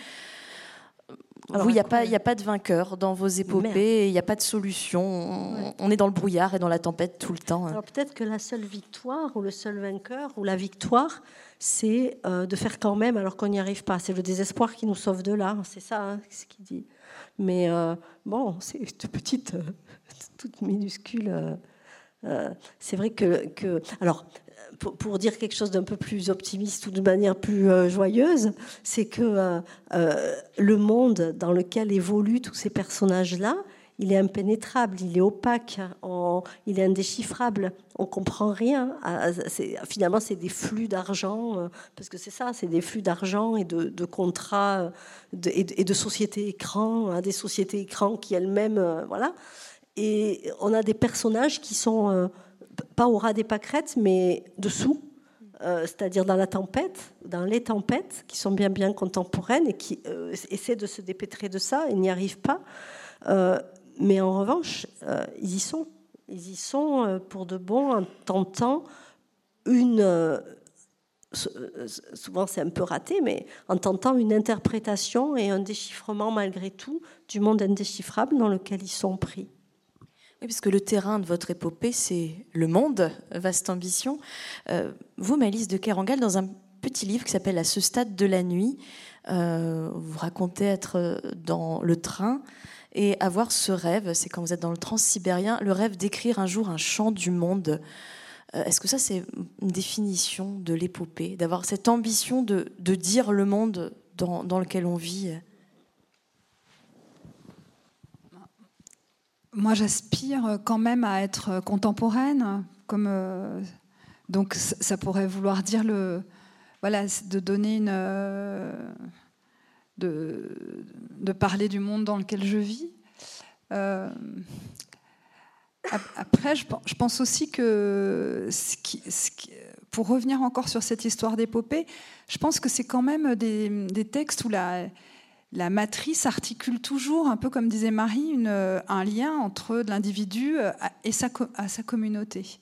Vous, il n'y a, pas, a pas de vainqueur dans vos épopées, il n'y a pas de solution. On est dans le brouillard et dans la tempête tout le temps. Alors peut-être que la seule victoire, ou le seul vainqueur, ou la victoire, c'est euh, de faire quand même alors qu'on n'y arrive pas. C'est le désespoir qui nous sauve de là, c'est ça hein, ce qu'il dit. Mais euh, bon, c'est toute petite, [laughs] toute minuscule euh, c'est vrai que, alors, pour, dire quelque chose d'un peu plus optimiste ou de manière plus euh, joyeuse, c'est que euh, le monde dans lequel évoluent tous ces personnages-là, il est impénétrable, il est opaque, il est indéchiffrable, on comprend rien. Finalement, c'est des flux d'argent, parce que c'est ça, c'est des flux d'argent et de, contrats et, de, sociétés écrans, hein, des sociétés écrans qui elles-mêmes, voilà. Et on a des personnages qui sont euh, pas au ras des pâquerettes, mais dessous, euh, c'est-à-dire dans la tempête, dans les tempêtes, qui sont bien bien contemporaines et qui euh, essaient de se dépêtrer de ça et n'y arrivent pas. mais en revanche, ils y sont. Ils y sont pour de bon en tentant une souvent c'est un peu raté, mais en tentant une interprétation et un déchiffrement malgré tout du monde indéchiffrable dans lequel ils sont pris. Oui, puisque le terrain de votre épopée, c'est le monde, vaste ambition. Euh, vous, Malice de Kerangal, dans un petit livre qui s'appelle À ce stade de la nuit, euh, vous racontez être dans le train et avoir ce rêve, c'est quand vous êtes dans le transsibérien, le rêve d'écrire un jour un chant du monde. Euh, est-ce que ça, c'est une définition de l'épopée, d'avoir cette ambition de, de, dire le monde dans, dans lequel on vit? Moi, j'aspire quand même à être contemporaine, comme euh, donc ça pourrait vouloir dire le voilà de donner une de, parler du monde dans lequel je vis. Euh, après, je, pense aussi que pour revenir encore sur cette histoire d'épopée, je pense que c'est quand même des textes où la la matrice articule toujours, un peu comme disait Marie, euh, un lien entre l'individu euh, et sa, communauté.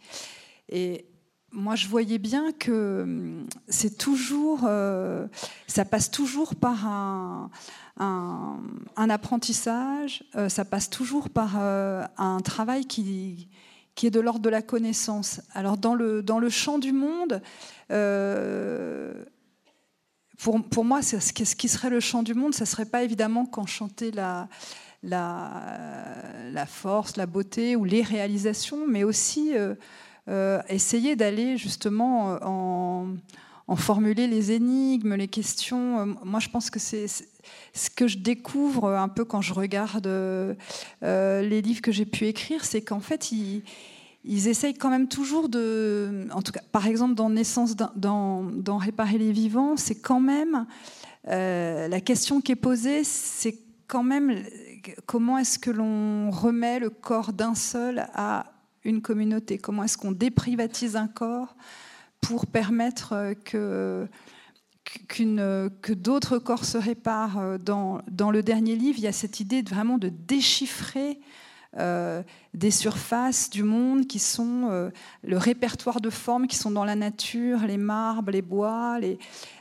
Et moi, je voyais bien que hum, c'est toujours, euh, ça passe toujours par un, apprentissage, ça passe toujours par un travail qui, qui est de l'ordre de la connaissance. Alors, dans le, dans le champ du monde, pour, pour, moi, ce qui serait le champ du monde, ce ne serait pas évidemment qu'enchanter la, la, la, force, la beauté ou les réalisations, mais aussi euh, essayer d'aller justement euh, en, formuler les énigmes, les questions. Euh, moi, je pense que c'est ce que je découvre un peu quand je regarde les livres que j'ai pu écrire, c'est qu'en fait, ils, ils, essayent quand même toujours de, en tout cas, par exemple, dans Naissance, dans, dans Réparer les vivants, c'est quand même la question qui est posée, c'est quand même comment est-ce que l'on remet le corps d'un seul à une communauté? Comment est-ce qu'on déprivatise un corps pour permettre euh, que, que d'autres corps se réparent? Euh, dans, dans, le dernier livre, il y a cette idée vraiment de déchiffrer euh, des surfaces du monde qui sont euh, le répertoire de formes qui sont dans la nature, les marbres, les bois.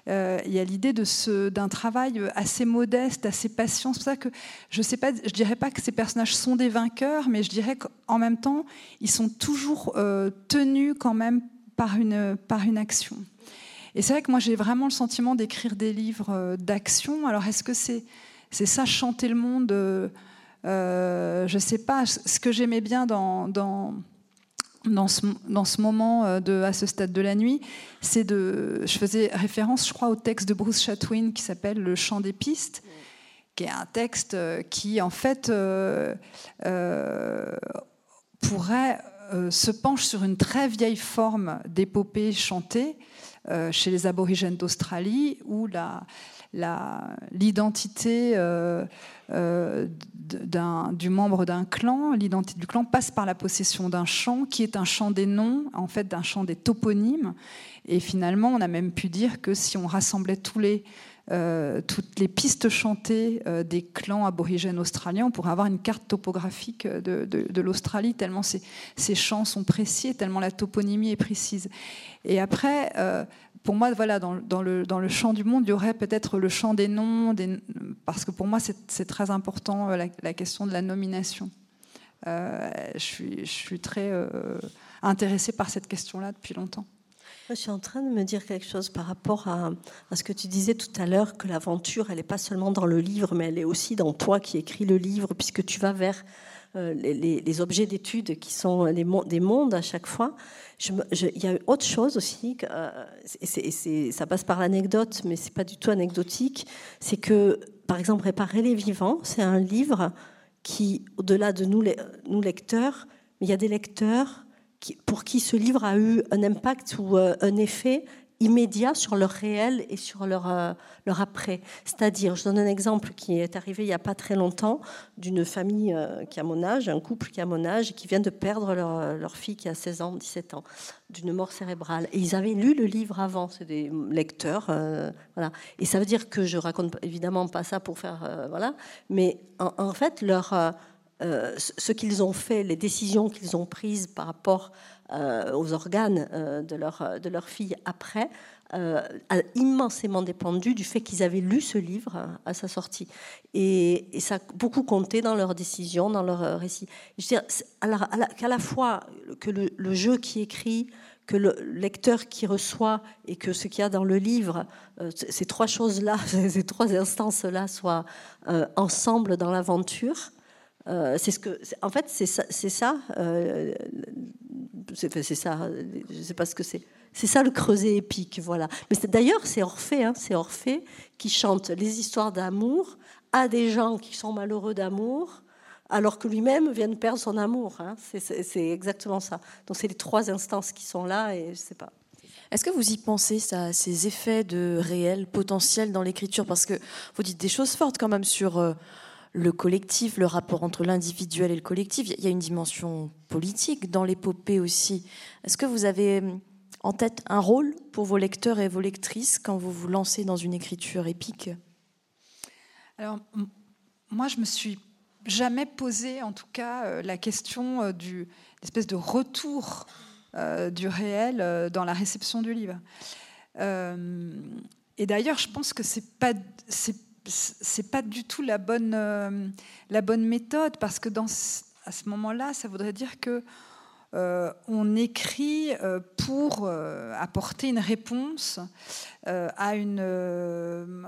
Euh, il y a l'idée d'un travail assez modeste, assez patient. C'est pour ça que je sais pas, je dirais pas que ces personnages sont des vainqueurs, mais je dirais qu'en même temps, ils sont toujours tenus quand même par une, par une action. Et c'est vrai que moi j'ai vraiment le sentiment d'écrire des livres d'action. Alors est-ce que c'est c'est ça chanter le monde je ne sais pas, ce que j'aimais bien dans, dans, ce, dans ce moment euh, de, à ce stade de la nuit, c'est de. Je faisais référence, je crois, au texte de Bruce Chatwin qui s'appelle Le chant des pistes, qui est un texte euh, qui, en fait, pourrait se penche sur une très vieille forme d'épopée chantée chez les aborigènes d'Australie, où la, l'identité euh, euh, du membre d'un clan, l'identité du clan passe par la possession d'un chant qui est un chant des noms, en fait d'un chant des toponymes. Et finalement, on a même pu dire que si on rassemblait euh, toutes les pistes chantées des clans aborigènes australiens, on pourrait avoir une carte topographique de, l'Australie, tellement ces, ces, chants sont précis, tellement la toponymie est précise. Et après, pour moi, voilà, dans, le, dans le champ du monde, il y aurait peut-être le champ des noms, parce que pour moi, c'est très important euh, la, question de la nomination. Euh, je, suis, je, suis, très euh, intéressée par cette question-là depuis longtemps. Je suis en train de me dire quelque chose par rapport à, à ce que tu disais tout à l'heure, que l'aventure, elle n'est pas seulement dans le livre, mais elle est aussi dans toi qui écris le livre, puisque tu vas vers les, les, objets d'étude qui sont des mondes à chaque fois il y a autre chose aussi, euh, ça passe par l'anecdote, mais c'est pas du tout anecdotique. C'est que, par exemple, Réparer les vivants, c'est un livre qui, au-delà de nous, nous lecteurs, il y a des lecteurs pour qui ce livre a eu un impact ou euh, un effet immédiat sur leur réel et sur leur, euh, leur après. C'est-à-dire, je donne un exemple qui est arrivé il n'y a pas très longtemps d'une famille euh, qui a mon âge, un couple qui a mon âge qui vient de perdre leur, euh, leur fille qui a 16 ans, 17 ans, d'une mort cérébrale. Et ils avaient lu le livre avant, c'est des lecteurs. voilà. Et ça veut dire que je raconte évidemment pas ça pour faire. voilà. Mais en, fait, leur, ce qu'ils ont fait, les décisions qu'ils ont prises par rapport aux organes euh, de, leur, de leur fille après, euh, a immensément dépendu du fait qu'ils avaient lu ce livre à sa sortie. Et, ça a beaucoup compté dans leurs décisions, dans leur récit. Je veux dire, qu'à la, fois que le, jeu qui écrit, que le lecteur qui reçoit et que ce qu'il y a dans le livre, ces trois choses-là, [laughs] ces trois instances-là soient ensemble dans l'aventure. C'est ce que, en fait, c'est ça, c'est ça c'est ça, je sais pas ce que c'est. C'est ça le creuset épique, voilà. Mais d'ailleurs, c'est Orphée, hein, c'est Orphée qui chante les histoires d'amour à des gens qui sont malheureux d'amour, alors que lui-même vient de perdre son amour. Hein. C'est exactement ça. Donc c'est les trois instances qui sont là, et je sais pas. Est-ce que vous y pensez, ces effets de réel potentiel dans l'écriture? Parce que vous dites des choses fortes quand même sur euh, le collectif, le rapport entre l'individuel et le collectif. Il y a une dimension politique dans l'épopée aussi. Est-ce que vous avez hum, en tête un rôle pour vos lecteurs et vos lectrices quand vous vous lancez dans une écriture épique? Alors, moi, je me suis jamais posé, en tout cas, euh, la question euh, du espèce de retour du réel dans la réception du livre. et d'ailleurs, je pense que c'est pas pas du tout la bonne la bonne méthode parce que dans à ce moment-là, ça voudrait dire que euh, on écrit euh, pour euh, apporter une réponse à une,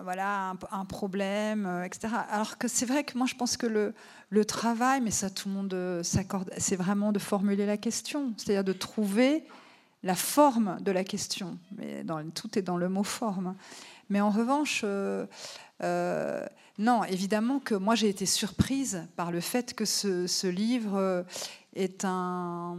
voilà, un, problème, etc. Alors que c'est vrai que moi, je pense que le, le travail, mais ça, tout le monde s'accorde, c'est vraiment de formuler la question, c'est-à-dire de trouver la forme de la question. Mais tout est dans le mot forme. Mais en revanche, non, évidemment que moi j'ai été surprise par le fait que ce, livre est un,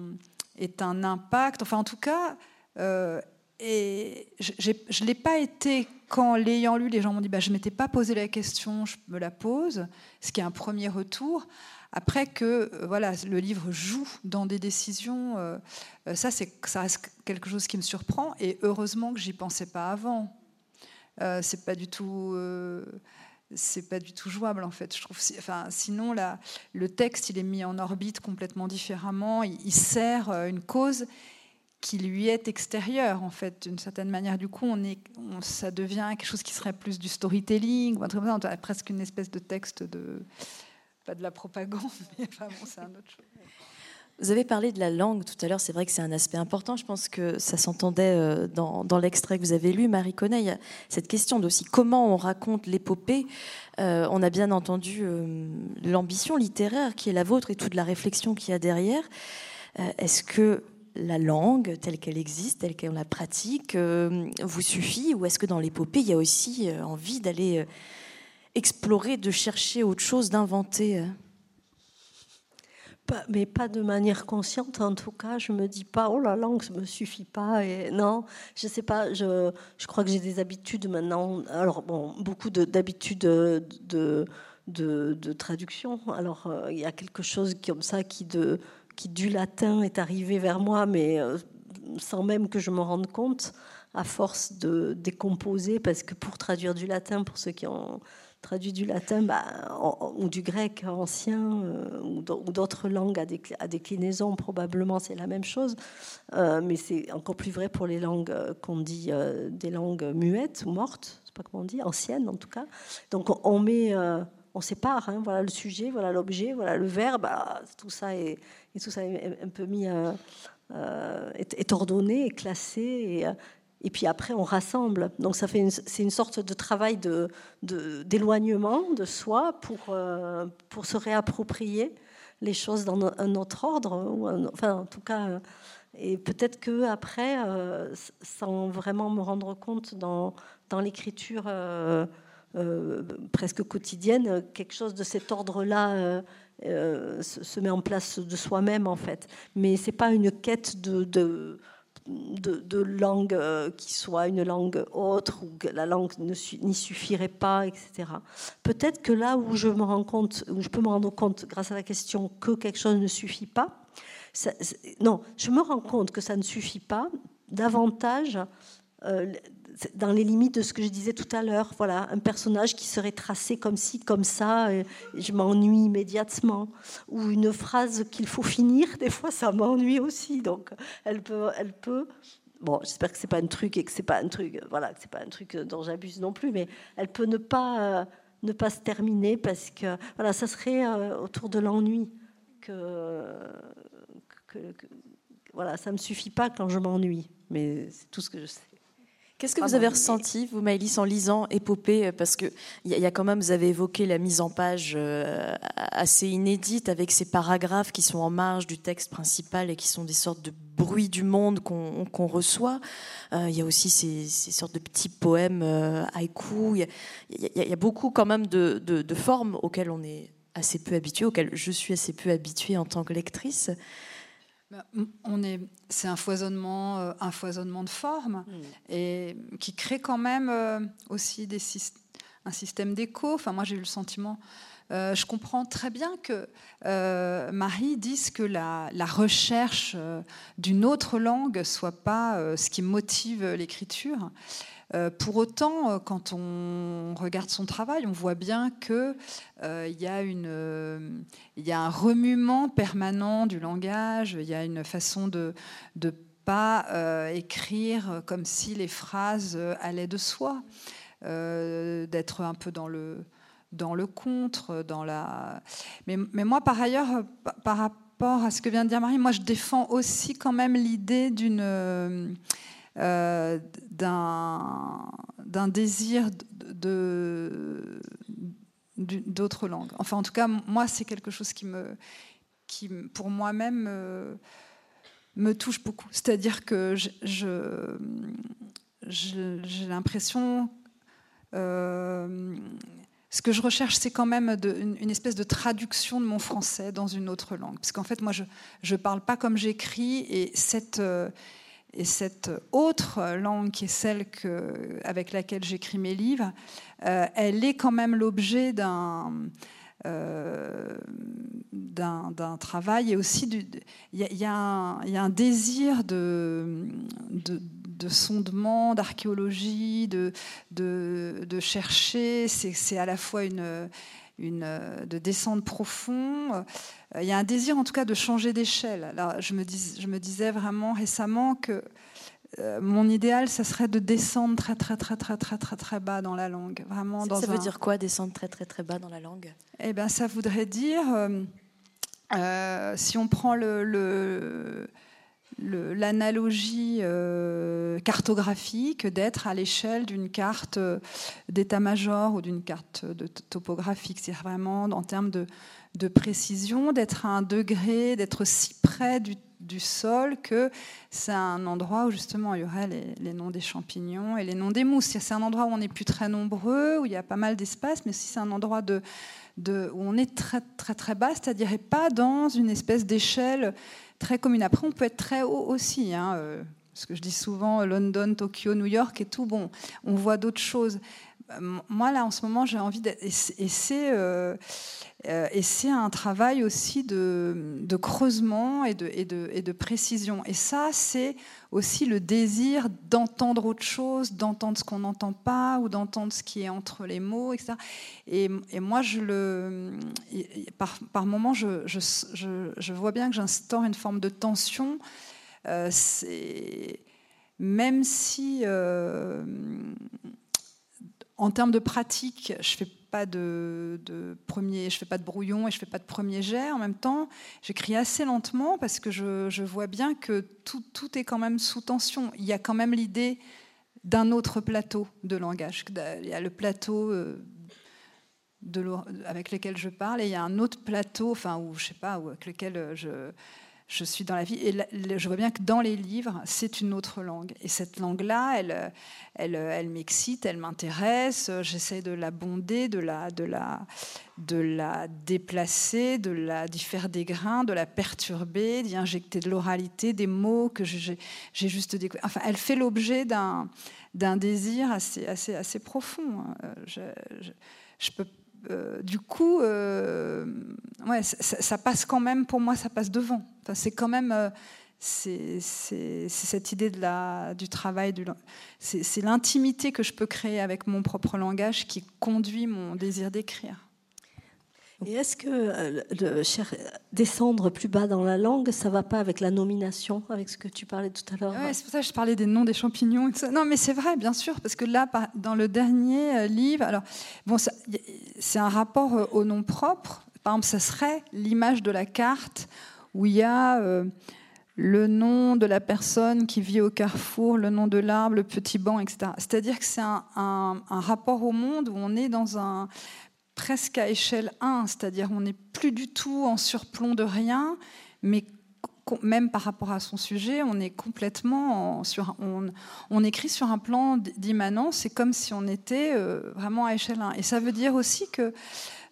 est un impact, enfin en tout cas, euh, et je ne l'ai pas été quand l'ayant lu, les gens m'ont dit bah, je ne m'étais pas posé la question, je me la pose, ce qui est un premier retour. Après que euh, voilà, le livre joue dans des décisions, euh, ça, ça reste quelque chose qui me surprend, et heureusement que j'y pensais pas avant. C'est pas du tout c'est pas du tout jouable en fait. Je trouve, enfin, sinon là, le texte il est mis en orbite complètement différemment. Il, sert euh, une cause qui lui est extérieure en fait, d'une certaine manière. Du coup, on est, ça devient quelque chose qui serait plus du storytelling ou un truc presque une espèce de texte de pas de la propagande, [laughs] mais enfin c'est un autre chose. Vous avez parlé de la langue tout à l'heure, c'est vrai que c'est un aspect important. Je pense que ça s'entendait euh, dans, l'extrait que vous avez lu, Marie Connet. Il y a cette question d'aussi comment on raconte l'épopée. Euh, on a bien entendu euh, l'ambition littéraire qui est la vôtre et toute la réflexion qu'il y a derrière. Est-ce que la langue telle qu'elle existe, telle qu'on la pratique, vous suffit Ou est-ce que dans l'épopée, il y a aussi envie d'aller explorer, de chercher autre chose, d'inventer mais pas de manière consciente en tout cas. Je me dis pas oh la langue ça me suffit pas et non, je sais pas. Je, je crois que j'ai des habitudes maintenant. Alors bon, beaucoup d'habitudes de, de, de, traduction. Alors euh, il y a quelque chose comme ça qui de qui du latin est arrivé vers moi, mais euh, sans même que je me rende compte, à force de décomposer, parce que pour traduire du latin, pour ceux qui ont traduit du latin bah, ou du grec ancien euh, ou d'autres langues à, déclinaison, probablement c'est la même chose. Euh, mais c'est encore plus vrai pour les langues euh, qu'on dit des langues muettes ou mortes, c'est pas comment on dit, anciennes en tout cas. Donc on, met on sépare, hein, voilà le sujet, voilà l'objet, voilà le verbe, bah, tout ça est, tout ça un peu mis, est, ordonné, est classé, et puis après on rassemble. Donc ça fait c'est une sorte de travail de, d'éloignement de, soi pour, euh, pour se réapproprier les choses dans un autre ordre, enfin en tout cas. Euh, et peut-être que après, euh, sans vraiment me rendre compte dans, dans l'écriture presque quotidienne, quelque chose de cet ordre-là se, met en place de soi-même en fait. Mais c'est pas une quête de de, langue euh, qui soit une langue autre ou que la langue n'y suffirait pas, etc. Peut-être que là où je me rends compte, où je peux me rendre compte grâce à la question que quelque chose ne suffit pas, non, je me rends compte que ça ne suffit pas davantage euh, dans les limites de ce que je disais tout à l'heure. Voilà, un personnage qui serait tracé comme ci, comme ça, et je m'ennuie immédiatement. Ou une phrase qu'il faut finir, [laughs] des fois ça m'ennuie aussi. Donc elle peut, elle peut. Bon, j'espère que c'est pas un truc et que c'est pas un truc, voilà, c'est pas un truc dont j'abuse non plus, mais elle peut ne pas, ne pas se terminer parce que, voilà, ça serait euh, autour de l'ennui que, que, que, voilà, ça me suffit pas quand je m'ennuie, mais c'est tout ce que je sais. Qu'est-ce que vous avez ressenti, vous, Maëlys, en lisant Épopée Parce qu'il y, y a quand même, vous avez évoqué la mise en page euh, assez inédite avec ces paragraphes qui sont en marge du texte principal et qui sont des sortes de bruits du monde qu'on reçoit. Euh, il y a aussi ces, sortes de petits poèmes euh, haïkus. Il y, a beaucoup quand même de, de formes auxquelles on est assez peu habitué, auxquelles je suis assez peu habituée en tant que lectrice. Bah, on est, c'est un foisonnement, euh, un foisonnement de formes mm. et qui crée quand même euh, aussi des, un système d'écho. Enfin, moi, j'ai eu le sentiment. Euh, je comprends très bien que Marie dise que la, la recherche d'une autre langue soit pas ce qui motive l'écriture. Euh, pour autant, euh, quand on regarde son travail, on voit bien qu'il euh, y, a un remuement permanent du langage, il y a une façon de, pas euh, écrire comme si les phrases allaient de soi, d'être un peu dans le, dans le contre, dans la. Mais, mais moi, par ailleurs, par rapport à ce que vient de dire Marie, moi, je défends aussi quand même l'idée d'une. D'un désir de d'autres langues. Enfin, en tout cas, moi, c'est quelque chose qui me, qui, pour moi-même, euh, me touche beaucoup. C'est-à-dire que je, j'ai l'impression, euh, ce que je recherche, c'est quand même une, espèce de traduction de mon français dans une autre langue. Parce qu'en fait, moi, je ne parle pas comme j'écris, et cette euh, et cette autre langue, qui est celle avec laquelle j'écris mes livres, euh, elle est quand même l'objet d'un euh, travail et aussi il y, a un désir de, de, de sondement, d'archéologie, de, de, chercher. C'est à la fois une, une, de descente profond. Il y a un désir en tout cas de changer d'échelle. Je, me je me disais vraiment récemment que euh, mon idéal, ça serait de descendre très très très très très très très bas dans la langue. Vraiment. Ça, veut dire quoi descendre très très très bas dans la langue? Eh ben, ça voudrait dire, euh, euh, si on prend l'analogie cartographique d'être à l'échelle d'une carte d'état-major ou d'une carte de topographique, c'est vraiment en termes de, de précision, d'être à un degré, d'être si près du sol que c'est un endroit où justement il y aurait les, noms des champignons et les noms des mousses. C'est un endroit où on n'est plus très nombreux, où il y a pas mal d'espace, mais si c'est un endroit où on est très très très bas, c'est-à-dire pas dans une espèce d'échelle très commune. Après, on peut être très haut aussi. Hein, euh, ce que je dis souvent, London, Tokyo, New York et tout, bon, on voit d'autres choses. Moi, là, en ce moment, j'ai envie d'être. Et c'est. Euh, euh, et c'est un travail aussi de, creusement et de, précision. Et ça, c'est aussi le désir d'entendre autre chose, d'entendre ce qu'on n'entend pas ou d'entendre ce qui est entre les mots, etc. Et, moi, par, par moments, je, je, vois bien que j'instaure une forme de tension. Euh, même si, euh, en termes de pratique, je fais pas de, premier, je fais pas de brouillon et je fais pas de premier jet. En même temps, j'écris assez lentement parce que je, vois bien que tout, tout, est quand même sous tension. Il y a quand même l'idée d'un autre plateau de langage. Il y a le plateau euh, de, avec lequel je parle et il y a un autre plateau, enfin, où, je sais pas, avec lequel je je suis dans la vie. Et je vois bien que dans les livres, c'est une autre langue. Et cette langue-là, elle, elle, elle m'excite, elle m'intéresse. J'essaie de la bonder, de la, de, la, de la déplacer, de la, d'y faire des grains, de la perturber, d'y injecter de l'oralité, des mots que j'ai, juste découvert. Enfin, elle fait l'objet d'un, désir assez, assez, assez profond. Hein. Je, je, je peux euh, du coup, euh, ouais, ça, passe quand même, pour moi, ça passe devant. Enfin, c'est quand même, euh, c'est cette idée de la, du travail, c'est l'intimité que je peux créer avec mon propre langage qui conduit mon désir d'écrire. Et est-ce que euh, le, descendre plus bas dans la langue, ça va pas avec la nomination, avec ce que tu parlais tout à l'heure ouais, C'est pour ça que je parlais des noms des champignons. Non, mais c'est vrai, bien sûr, parce que là, dans le dernier euh, livre, alors bon, c'est un rapport euh, au nom propre. Par exemple, ça serait l'image de la carte où il y a le nom de la personne qui vit au carrefour, le nom de l'arbre, le petit banc, etc. C'est-à-dire que c'est un, rapport au monde où on est dans un presque à échelle 1, c'est-à-dire on n'est plus du tout en surplomb de rien, mais même par rapport à son sujet, on est complètement sur, on, écrit sur un plan d'immanence. C'est comme si on était euh, vraiment à échelle 1. Et ça veut dire aussi que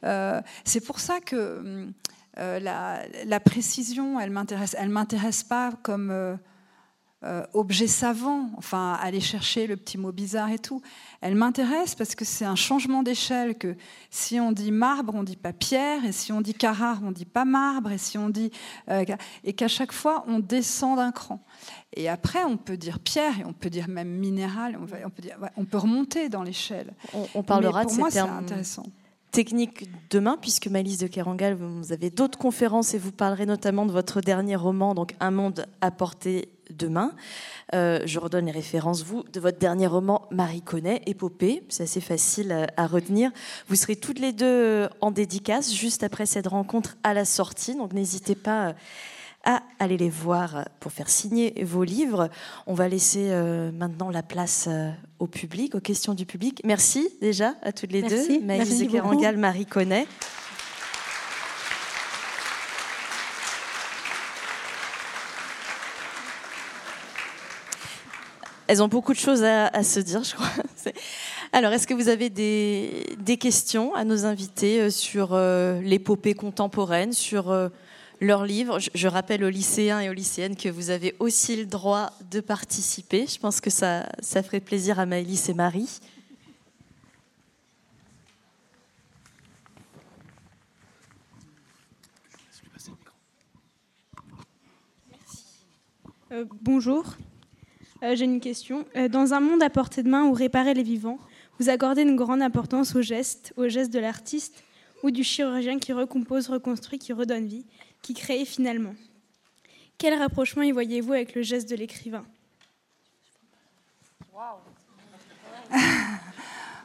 euh, c'est pour ça que euh, la, la, précision, elle m'intéresse. Elle m'intéresse pas comme euh, objet savant, enfin aller chercher le petit mot bizarre et tout. Elle m'intéresse parce que c'est un changement d'échelle que si on dit marbre, on dit pas pierre, et si on dit Carrare, on dit pas marbre, et si on dit euh, et qu'à chaque fois on descend d'un cran. Et après, on peut dire pierre et on peut dire même minéral. On, peut, dire, on peut remonter dans l'échelle. On, parlera pour de moi, ces termes intéressant technique demain, puisque Malice de Kerangal, vous avez d'autres conférences et vous parlerez notamment de votre dernier roman, donc Un monde à portée demain. Euh, je redonne les références, vous, de votre dernier roman, Marie Connet, Épopée. C'est assez facile à retenir. Vous serez toutes les deux en dédicace juste après cette rencontre à la sortie, donc n'hésitez pas à aller les voir pour faire signer vos livres. On va laisser euh, maintenant la place euh, au public, aux questions du public. Merci déjà à toutes les deux. Maëlys Kerangal, Marie Connet. Elles ont beaucoup de choses à, se dire, je crois. [laughs] Alors, est-ce que vous avez des, des, questions à nos invités euh, sur l'épopée contemporaine, sur leurs livres. Je, rappelle aux lycéens et aux lycéennes que vous avez aussi le droit de participer. Je pense que ça, ferait plaisir à Maëlys et Marie. Euh, bonjour, euh, j'ai une question. Euh, dans un monde à portée de main où réparer les vivants, vous accordez une grande importance aux gestes, aux gestes de l'artiste ou du chirurgien qui recompose, reconstruit, qui redonne vie qui crée finalement. Quel rapprochement y voyez-vous avec le geste de l'écrivain?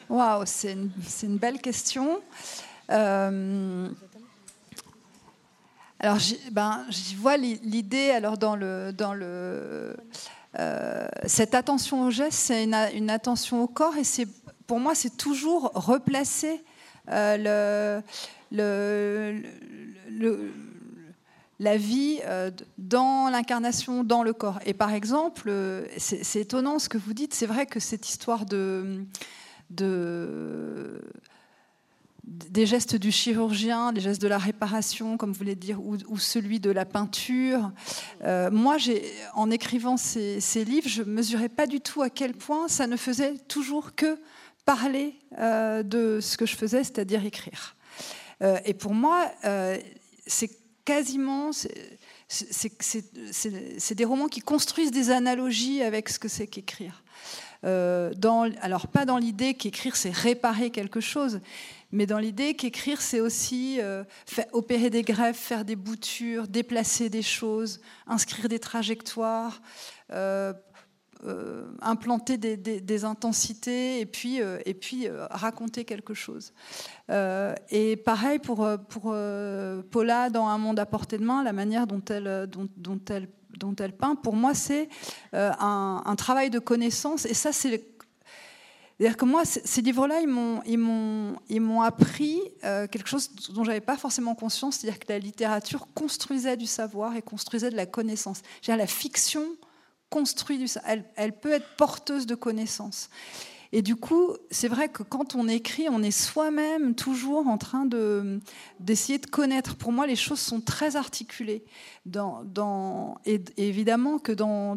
Waouh, [laughs] c'est une, belle question. Euh, alors, ben, j'y vois l'idée, alors dans le, dans le, euh, cette attention au geste, c'est une, attention au corps, et c'est, pour moi, c'est toujours replacer euh, le la vie euh, dans l'incarnation, dans le corps. Et par exemple, euh, c'est étonnant ce que vous dites, c'est vrai que cette histoire de, des gestes du chirurgien, des gestes de la réparation, comme vous voulez dire, ou, celui de la peinture. Euh, moi, en écrivant ces, livres, je mesurais pas du tout à quel point ça ne faisait toujours que parler de ce que je faisais, c'est-à-dire écrire. et pour moi, c'est quasiment, c'est des romans qui construisent des analogies avec ce que c'est qu'écrire. Euh, alors pas dans l'idée qu'écrire c'est réparer quelque chose, mais dans l'idée qu'écrire c'est aussi euh, opérer des greffes, faire des boutures, déplacer des choses, inscrire des trajectoires, euh, euh, implanter des, intensités et puis, euh, et puis euh, raconter quelque chose. et pareil pour, pour Paula dans Un monde à portée de main, la manière dont elle, dont, dont elle, dont elle peint, pour moi, c'est un, travail de connaissance. Et ça, c'est c'est-à-dire que moi, ces livres-là, ils m'ont, appris quelque chose dont j'avais pas forcément conscience, c'est-à-dire que la littérature construisait du savoir et construisait de la connaissance. dire la fiction construit elle, elle peut être porteuse de connaissances. Et du coup, c'est vrai que quand on écrit, on est soi-même toujours en train de, d'essayer de connaître. Pour moi, les choses sont très articulées. Et, évidemment que dans,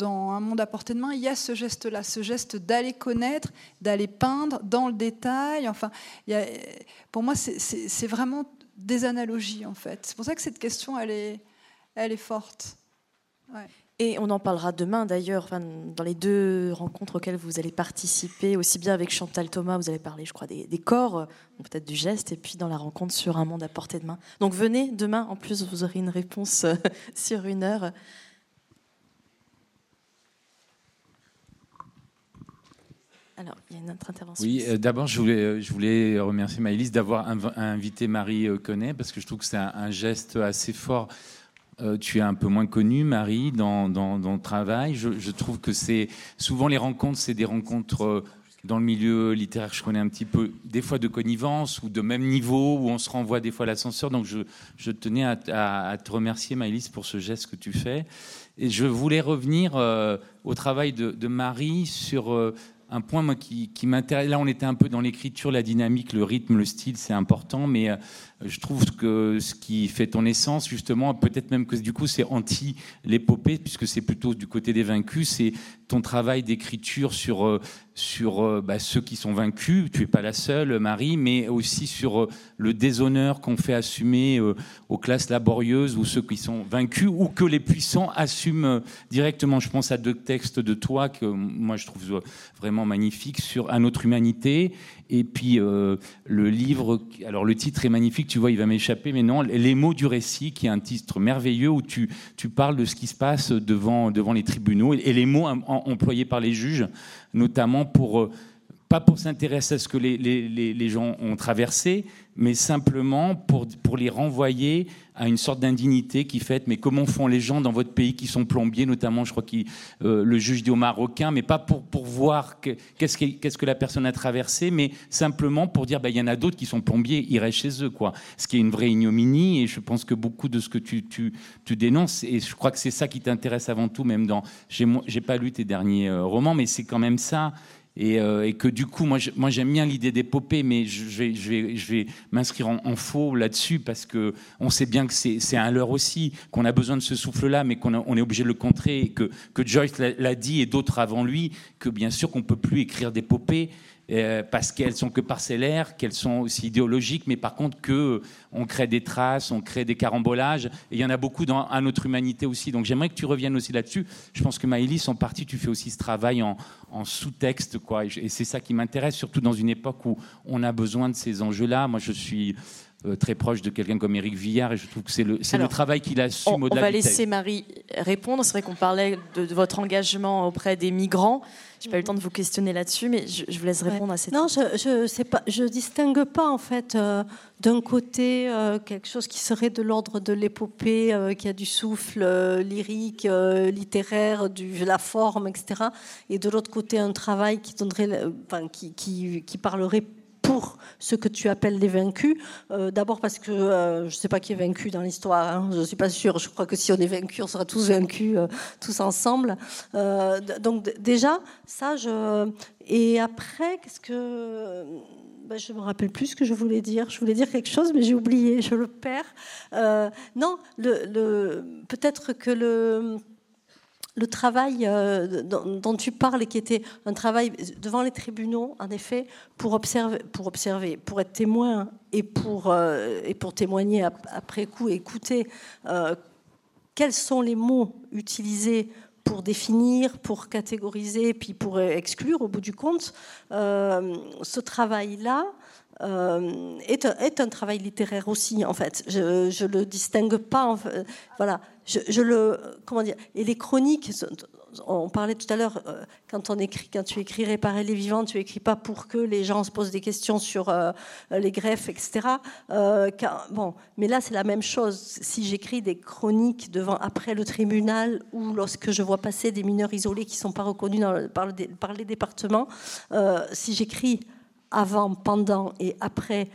un monde à portée de main, il y a ce geste-là, ce geste d'aller connaître, d'aller peindre dans le détail. Enfin, pour moi, c'est, vraiment des analogies, en fait. C'est pour ça que cette question, elle est, elle est forte. Ouais. Et on en parlera demain d'ailleurs, dans les deux rencontres auxquelles vous allez participer, aussi bien avec Chantal Thomas, vous allez parler, je crois, des, corps, euh, peut-être du geste, et puis dans la rencontre sur un monde à portée de main. Donc venez demain, en plus vous aurez une réponse euh, [laughs] sur une heure. Alors, il y a une autre intervention. Oui, euh, d'abord, je voulais, je voulais remercier Maëlys d'avoir invité Marie Connet, parce que je trouve que c'est un, geste assez fort euh, tu es un peu moins connue, Marie, dans, dans, le travail. Je, trouve que c'est souvent les rencontres, c'est des rencontres euh, dans le milieu littéraire je connais un petit peu, des fois de connivence ou de même niveau, où on se renvoie des fois à l'ascenseur. Donc je, je tenais à, te remercier, Maëlys, pour ce geste que tu fais. Et je voulais revenir euh, au travail de, de Marie sur un point moi, qui, qui m'intéresse. Là, on était un peu dans l'écriture, la dynamique, le rythme, le style, c'est important, mais je trouve que ce qui fait ton essence, justement, peut-être même que du coup, c'est anti-l'épopée, puisque c'est plutôt du côté des vaincus, c'est ton travail d'écriture sur euh, sur euh, bah, ceux qui sont vaincus. Tu es pas la seule, Marie, mais aussi sur euh, le déshonneur qu'on fait assumer aux classes laborieuses ou ceux qui sont vaincus ou que les puissants assument directement. Je pense à deux textes de toi que moi je trouve vraiment magnifiques sur un autre humanité et puis le livre. Alors le titre est magnifique, tu vois, il va m'échapper, mais non, les mots du récit, qui est un titre merveilleux où tu parles de ce qui se passe devant devant les tribunaux et les mots employés par les juges notamment pour euh, pas pour s'intéresser à ce que les, les, les, gens ont traversé, mais simplement pour, pour les renvoyer à une sorte d'indignité qui fait mais comment font les gens dans votre pays qui sont plombiers, notamment, je crois que euh, le juge dit aux Marocains, mais pas pour, pour voir qu'est-ce que, qu'est-ce que la personne a traversé, mais simplement pour dire, bah, il y en a d'autres qui sont plombiers, ils restent chez eux, quoi. Ce qui est une vraie ignominie, et je pense que beaucoup de ce que tu, tu, tu dénonces, et je crois que c'est ça qui t'intéresse avant tout, même dans, j'ai pas lu tes derniers euh, romans, mais c'est quand même ça, euh, et, que du coup, moi, j'aime bien l'idée d'épopée, mais je vais m'inscrire en, faux là-dessus parce que on sait bien que c'est un leurre aussi, qu'on a besoin de ce souffle-là, mais qu'on on est obligé de le contrer, et que, que Joyce l'a dit et d'autres avant lui, que bien sûr qu'on peut plus écrire d'épopée. Euh, parce qu'elles sont que parcellaires, qu'elles sont aussi idéologiques, mais par contre que euh, on crée des traces, on crée des carambolages, et il y en a beaucoup dans à notre humanité aussi. Donc j'aimerais que tu reviennes aussi là-dessus. Je pense que Maëlys, en partie, tu fais aussi ce travail en, sous-texte, quoi. Et c'est ça qui m'intéresse, surtout dans une époque où on a besoin de ces enjeux-là. Moi, je suis euh, très proche de quelqu'un comme Éric Villard et je trouve que c'est le, le, travail qu'il assume au-delà On va laisser Marie répondre. C'est vrai qu'on parlait de, votre engagement auprès des migrants. J'ai pas eu le temps de vous questionner là-dessus, mais je, vous laisse répondre à cette Non, je, je je distingue pas en fait euh, d'un côté euh, quelque chose qui serait de l'ordre de l'épopée, qui a du souffle lyrique, littéraire, de la forme, etc. Et de l'autre côté un travail qui donnerait, enfin, qui, qui, qui parlerait pour ce que tu appelles les vaincus. Euh, d'abord parce que euh, je ne sais pas qui est vaincu dans l'histoire, hein. je ne suis pas sûre. Je crois que si on est vaincu, on sera tous vaincus, euh, tous ensemble. donc déjà, ça, je... Et après, qu'est-ce que... Ben, je me rappelle plus ce que je voulais dire. Je voulais dire quelque chose, mais j'ai oublié, je le perds. non, peut-être que le le travail euh, dont, tu parles qui était un travail devant les tribunaux, en effet, pour observer, pour, être témoin et pour, euh, témoigner après coup, écouter euh, quels sont les mots utilisés pour définir, pour catégoriser, puis pour exclure au bout du compte. ce travail-là, est, un, est, un, travail littéraire aussi, en fait. Je ne le distingue pas. Voilà je, le comment dire et les chroniques on parlait tout à l'heure euh, quand on écrit quand tu écris réparer les vivants tu écris pas pour que les gens se posent des questions sur euh, les greffes etc euh, bon mais là c'est la même chose si j'écris des chroniques devant après le tribunal ou lorsque je vois passer des mineurs isolés qui sont pas reconnus par, les départements si j'écris avant, pendant et après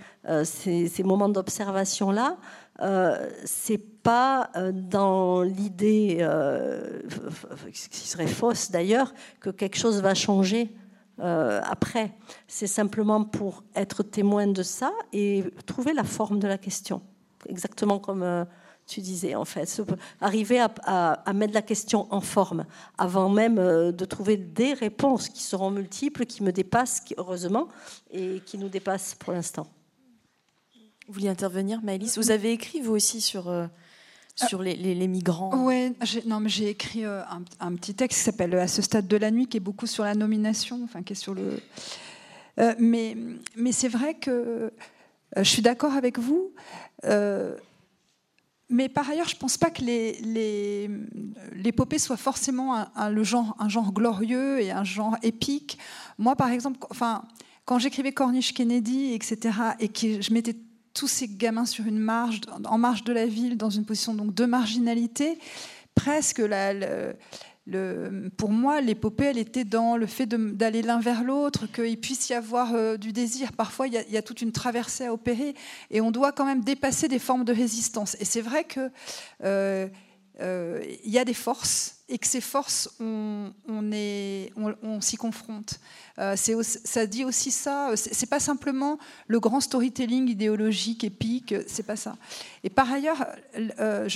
ces, ces moments d'observation là, euh, c'est pas euh, dans l'idée, euh, qui serait fausse d'ailleurs, que quelque chose va changer après. C'est simplement pour être témoin de ça et trouver la forme de la question. Exactement comme tu disais, en fait. Arriver à, mettre la question en forme avant même de trouver des réponses qui seront multiples, qui me dépassent, heureusement, et qui nous dépassent pour l'instant. Vous vouliez intervenir, Maëlys? Vous avez écrit, vous aussi, sur, euh, sur les, les, migrants Oui, non, mais j'ai écrit euh, un, petit texte qui s'appelle À ce stade de la nuit, qui est beaucoup sur la nomination, enfin, qui est sur le. Euh, mais mais c'est vrai que je suis d'accord avec vous. Mais par ailleurs, je ne pense pas que l'épopée les, soit forcément un, le genre, un genre glorieux et un genre épique. Moi, par exemple, enfin, quand j'écrivais Corniche Kennedy, etc., et que je m'étais tous ces gamins sur une marge, en marge de la ville, dans une position donc de marginalité, presque pour moi, l'épopée, elle était dans le fait d'aller l'un vers l'autre, qu'il puisse y avoir euh, du désir. Parfois, il y, a, toute une traversée à opérer, et on doit quand même dépasser des formes de résistance. Et c'est vrai que euh, euh, y a des forces et que ces forces, on, s'y confronte. Ça dit aussi ça. C'est pas simplement le grand storytelling idéologique, épique. C'est pas ça. Et par ailleurs,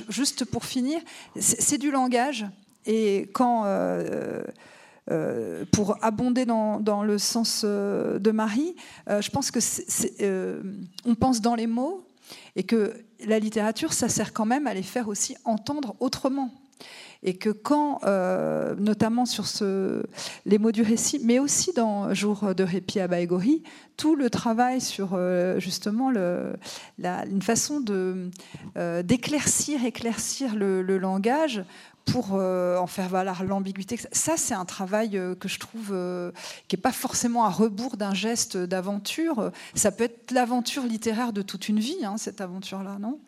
juste pour finir, c'est du langage. Et quand pour abonder dans, le sens de Marie, je pense que on pense dans les mots et que la littérature, ça sert quand même à les faire aussi entendre autrement. Et que quand, euh, notamment sur les mots du récit, mais aussi dans Jour de répit à Baïgori, tout le travail sur euh, justement une façon euh, d'éclaircir, éclaircir le, langage pour en faire valoir l'ambiguïté. Ça, c'est un travail que je trouve qui n'est pas forcément à rebours d'un geste d'aventure. Ça peut être l'aventure littéraire de toute une vie, hein, cette aventure-là, non?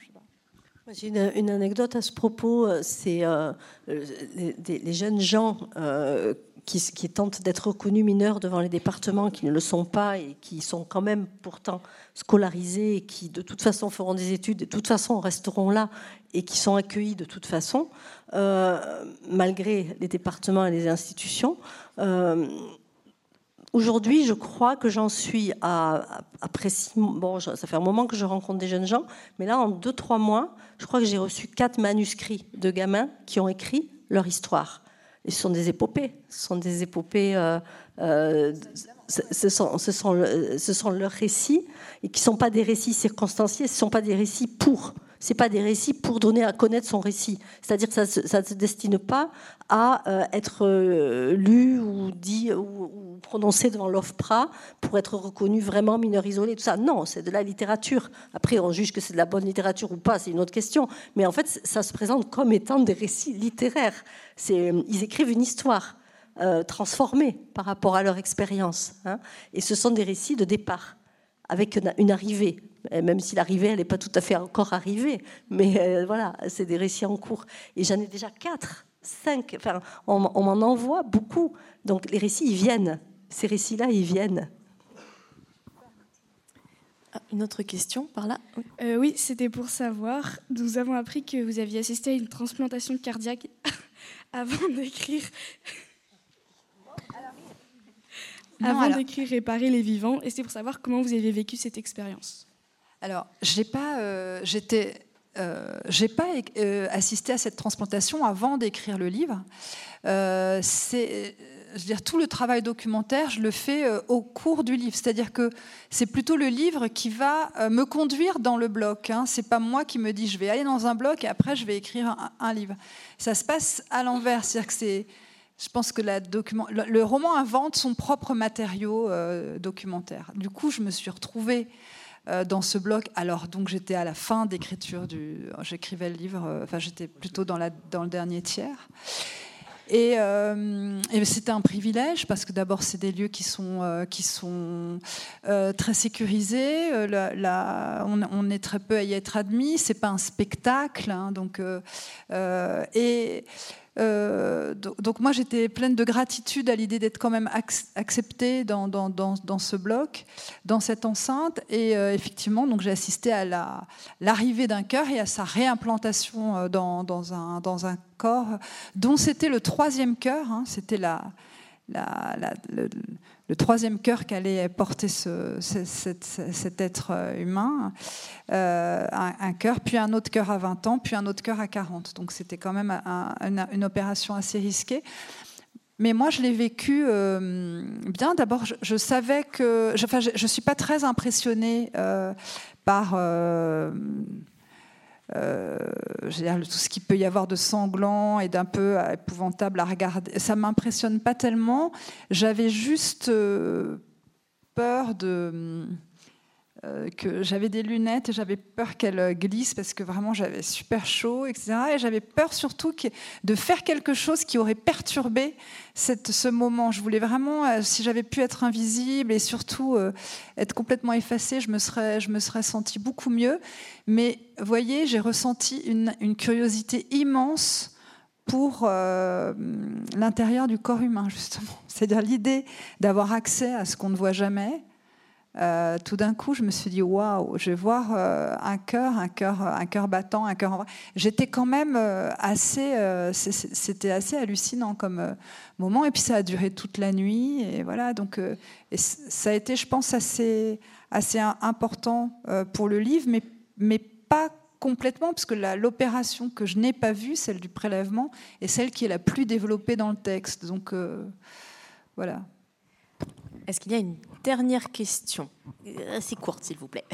J'ai une, anecdote à ce propos. Euh, c'est euh, les, jeunes gens euh, qui, tentent d'être reconnus mineurs devant les départements, qui ne le sont pas et qui sont quand même pourtant scolarisés et qui de toute façon feront des études, de toute façon resteront là et qui sont accueillis de toute façon, malgré les départements et les institutions. Aujourd'hui, je crois que j'en suis à, après Bon, ça fait un moment que je rencontre des jeunes gens, mais là, en deux, trois mois, je crois que j'ai reçu quatre manuscrits de gamins qui ont écrit leur histoire. Ce sont des épopées. Ce sont des épopées. Euh, euh, ce, sont, ce, sont, ce sont leurs récits, et qui ne sont pas des récits circonstanciés, ce ne sont pas des récits pour c'est pas des récits pour donner à connaître son récit. C'est-à-dire que ça, ne se destine pas à euh, être euh, lu ou dit ou, prononcé devant l'OFPRA pour être reconnu vraiment mineur isolé, tout ça. Non, c'est de la littérature. Après, on juge que c'est de la bonne littérature ou pas, c'est une autre question. Mais en fait, ça se présente comme étant des récits littéraires. Ils écrivent une histoire. Euh, transformée par rapport à leur expérience. Hein. Et ce sont des récits de départ, avec une arrivée même si l'arrivée, elle n'est pas tout à fait encore arrivée. Mais euh, voilà, c'est des récits en cours. Et j'en ai déjà quatre, cinq. Enfin, on, m'en envoie beaucoup. Donc les récits, ils viennent. Ces récits-là, ils viennent. Ah, une autre question par là? Euh, Oui, c'était pour savoir. Nous avons appris que vous aviez assisté à une transplantation cardiaque [laughs] avant d'écrire. avant d'écrire Réparer les vivants, et c'est pour savoir comment vous avez vécu cette expérience. Alors, j'ai pas, euh, j'étais, euh, j'ai pas euh, assisté à cette transplantation avant d'écrire le livre. c'est, je veux dire, tout le travail documentaire, je le fais au cours du livre. C'est-à-dire que c'est plutôt le livre qui va me conduire dans le bloc. Hein. C'est pas moi qui me dis je vais aller dans un bloc et après je vais écrire un, livre. Ça se passe à l'envers. C'est-à-dire que c'est je pense que la document, le, roman invente son propre matériau documentaire. Du coup, je me suis retrouvée dans ce bloc. Alors donc j'étais à la fin d'écriture du, j'écrivais le livre. Euh, enfin j'étais plutôt dans, la, dans le dernier tiers. Et, euh, c'était un privilège parce que d'abord c'est des lieux qui sont qui sont très sécurisés. on, est très peu à y être admis. C'est pas un spectacle, hein, donc et euh, donc moi j'étais pleine de gratitude à l'idée d'être quand même acceptée dans, dans, dans, ce bloc, dans cette enceinte. Et euh, effectivement, j'ai assisté à l'arrivée d'un cœur et à sa réimplantation euh, dans, un, dans un corps dont c'était le troisième cœur. Hein. c'était la, troisième cœur qu'allait porter ce, cet, être euh, humain, euh, un, cœur, puis un autre cœur à 20 ans, puis un autre cœur à 40. Donc c'était quand même une, opération assez risquée. Mais moi, je l'ai vécu euh, bien. D'abord, je, savais que... Je ne suis pas très impressionnée par euh, tout ce qu'il peut y avoir de sanglant et d'un peu épouvantable à regarder, ça m'impressionne pas tellement. J'avais juste euh, peur de euh, que j'avais des lunettes et j'avais peur qu'elles glissent parce que vraiment j'avais super chaud, etc. Et j'avais peur surtout de faire quelque chose qui aurait perturbé ce moment. Je voulais vraiment, euh, si j'avais pu être invisible et surtout euh, être complètement effacée, je me serais, je me serais sentie beaucoup mieux. Mais voyez, j'ai ressenti une, curiosité immense pour l'intérieur du corps humain, justement. [laughs] C'est-à-dire l'idée d'avoir accès à ce qu'on ne voit jamais, euh, tout d'un coup, je me suis dit waouh, je vais voir euh, un cœur, un cœur, un cœur battant, un cœur en J'étais quand même euh, assez, c'était assez hallucinant comme moment. Et puis ça a duré toute la nuit. Et voilà, donc ça a été, je pense, assez, assez important pour le livre, mais, mais pas complètement, parce que l'opération que je n'ai pas vue, celle du prélèvement, est celle qui est la plus développée dans le texte. Donc voilà. Est-ce qu'il y a une dernière question Assez courte, s'il vous plaît.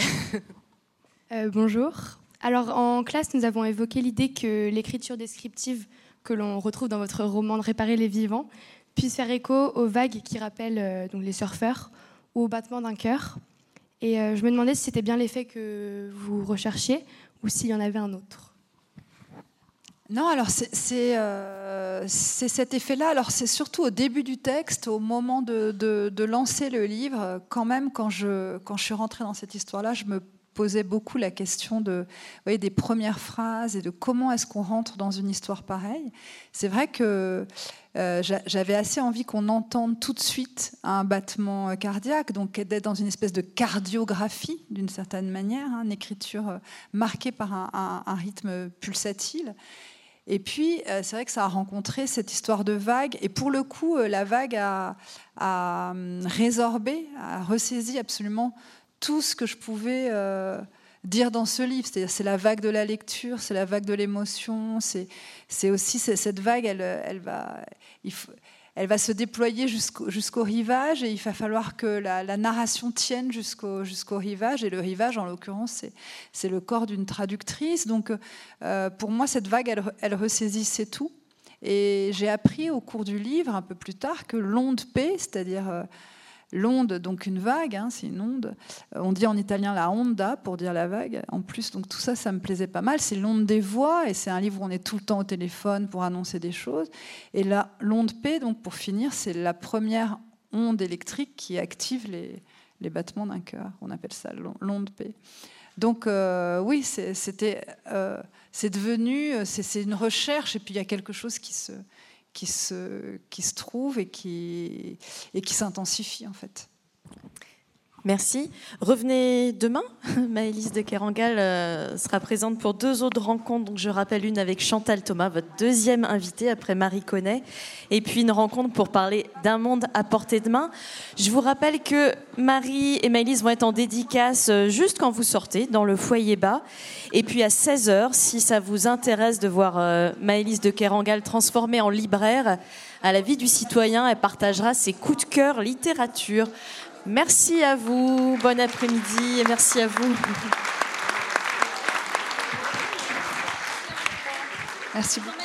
[laughs] bonjour. Alors en classe, nous avons évoqué l'idée que l'écriture descriptive que l'on retrouve dans votre roman de Réparer les vivants puisse faire écho aux vagues qui rappellent euh, donc les surfeurs ou au battement d'un cœur. Et euh, je me demandais si c'était bien l'effet que vous recherchiez ou s'il y en avait un autre. Non, alors euh, c'est cet effet-là. Alors c'est surtout au début du texte, au moment de, lancer le livre, quand même, quand je, quand je suis rentrée dans cette histoire-là, je me posait beaucoup la question de, voyez, des premières phrases et de comment est-ce qu'on rentre dans une histoire pareille. C'est vrai que euh, j'avais assez envie qu'on entende tout de suite un battement cardiaque, donc d'être dans une espèce de cardiographie d'une certaine manière, hein, une écriture euh, marquée par un, rythme pulsatile. Et puis, euh, c'est vrai que ça a rencontré cette histoire de vague. Et pour le coup, la vague a, hum, résorbé, a ressaisi absolument tout ce que je pouvais euh, dire dans ce livre. C'est-à-dire, c'est la vague de la lecture, c'est la vague de l'émotion, c'est aussi cette vague, elle, elle, va, elle va se déployer jusqu'au rivage et il va falloir que la, narration tienne jusqu'au rivage. Et le rivage, en l'occurrence, c'est le corps d'une traductrice. Donc, euh, pour moi, cette vague, elle, elle ressaisissait tout. Et j'ai appris au cours du livre, un peu plus tard, que l'onde P, c'est-à-dire euh, L'onde, donc une vague, hein, c'est une onde. Euh, on dit en italien la onda pour dire la vague. En plus, donc tout ça, ça me plaisait pas mal. C'est l'onde des voix et c'est un livre où on est tout le temps au téléphone pour annoncer des choses. Et là, l'onde P, donc pour finir, c'est la première onde électrique qui active les, battements d'un cœur. On appelle ça l'onde P. Donc euh, oui, c'était, euh, c'est devenu, c'est une recherche et puis il y a quelque chose qui se, qui se, qui se trouve et qui, et qui s'intensifie en fait. Merci. Revenez demain. [laughs] Maëlys de Kerangal euh, sera présente pour deux autres rencontres. Donc, je rappelle une avec Chantal Thomas, votre deuxième invitée après Marie Connet. Et puis une rencontre pour parler d'un monde à portée de main. Je vous rappelle que Marie et Maëlys vont être en dédicace euh, juste quand vous sortez dans le foyer bas. Et puis à 16h, si ça vous intéresse de voir euh, Maëlys de Kerangal transformée en libraire, à la vie du citoyen, elle partagera ses coups de cœur littérature. Merci à vous, bon après-midi et merci à vous. Merci beaucoup.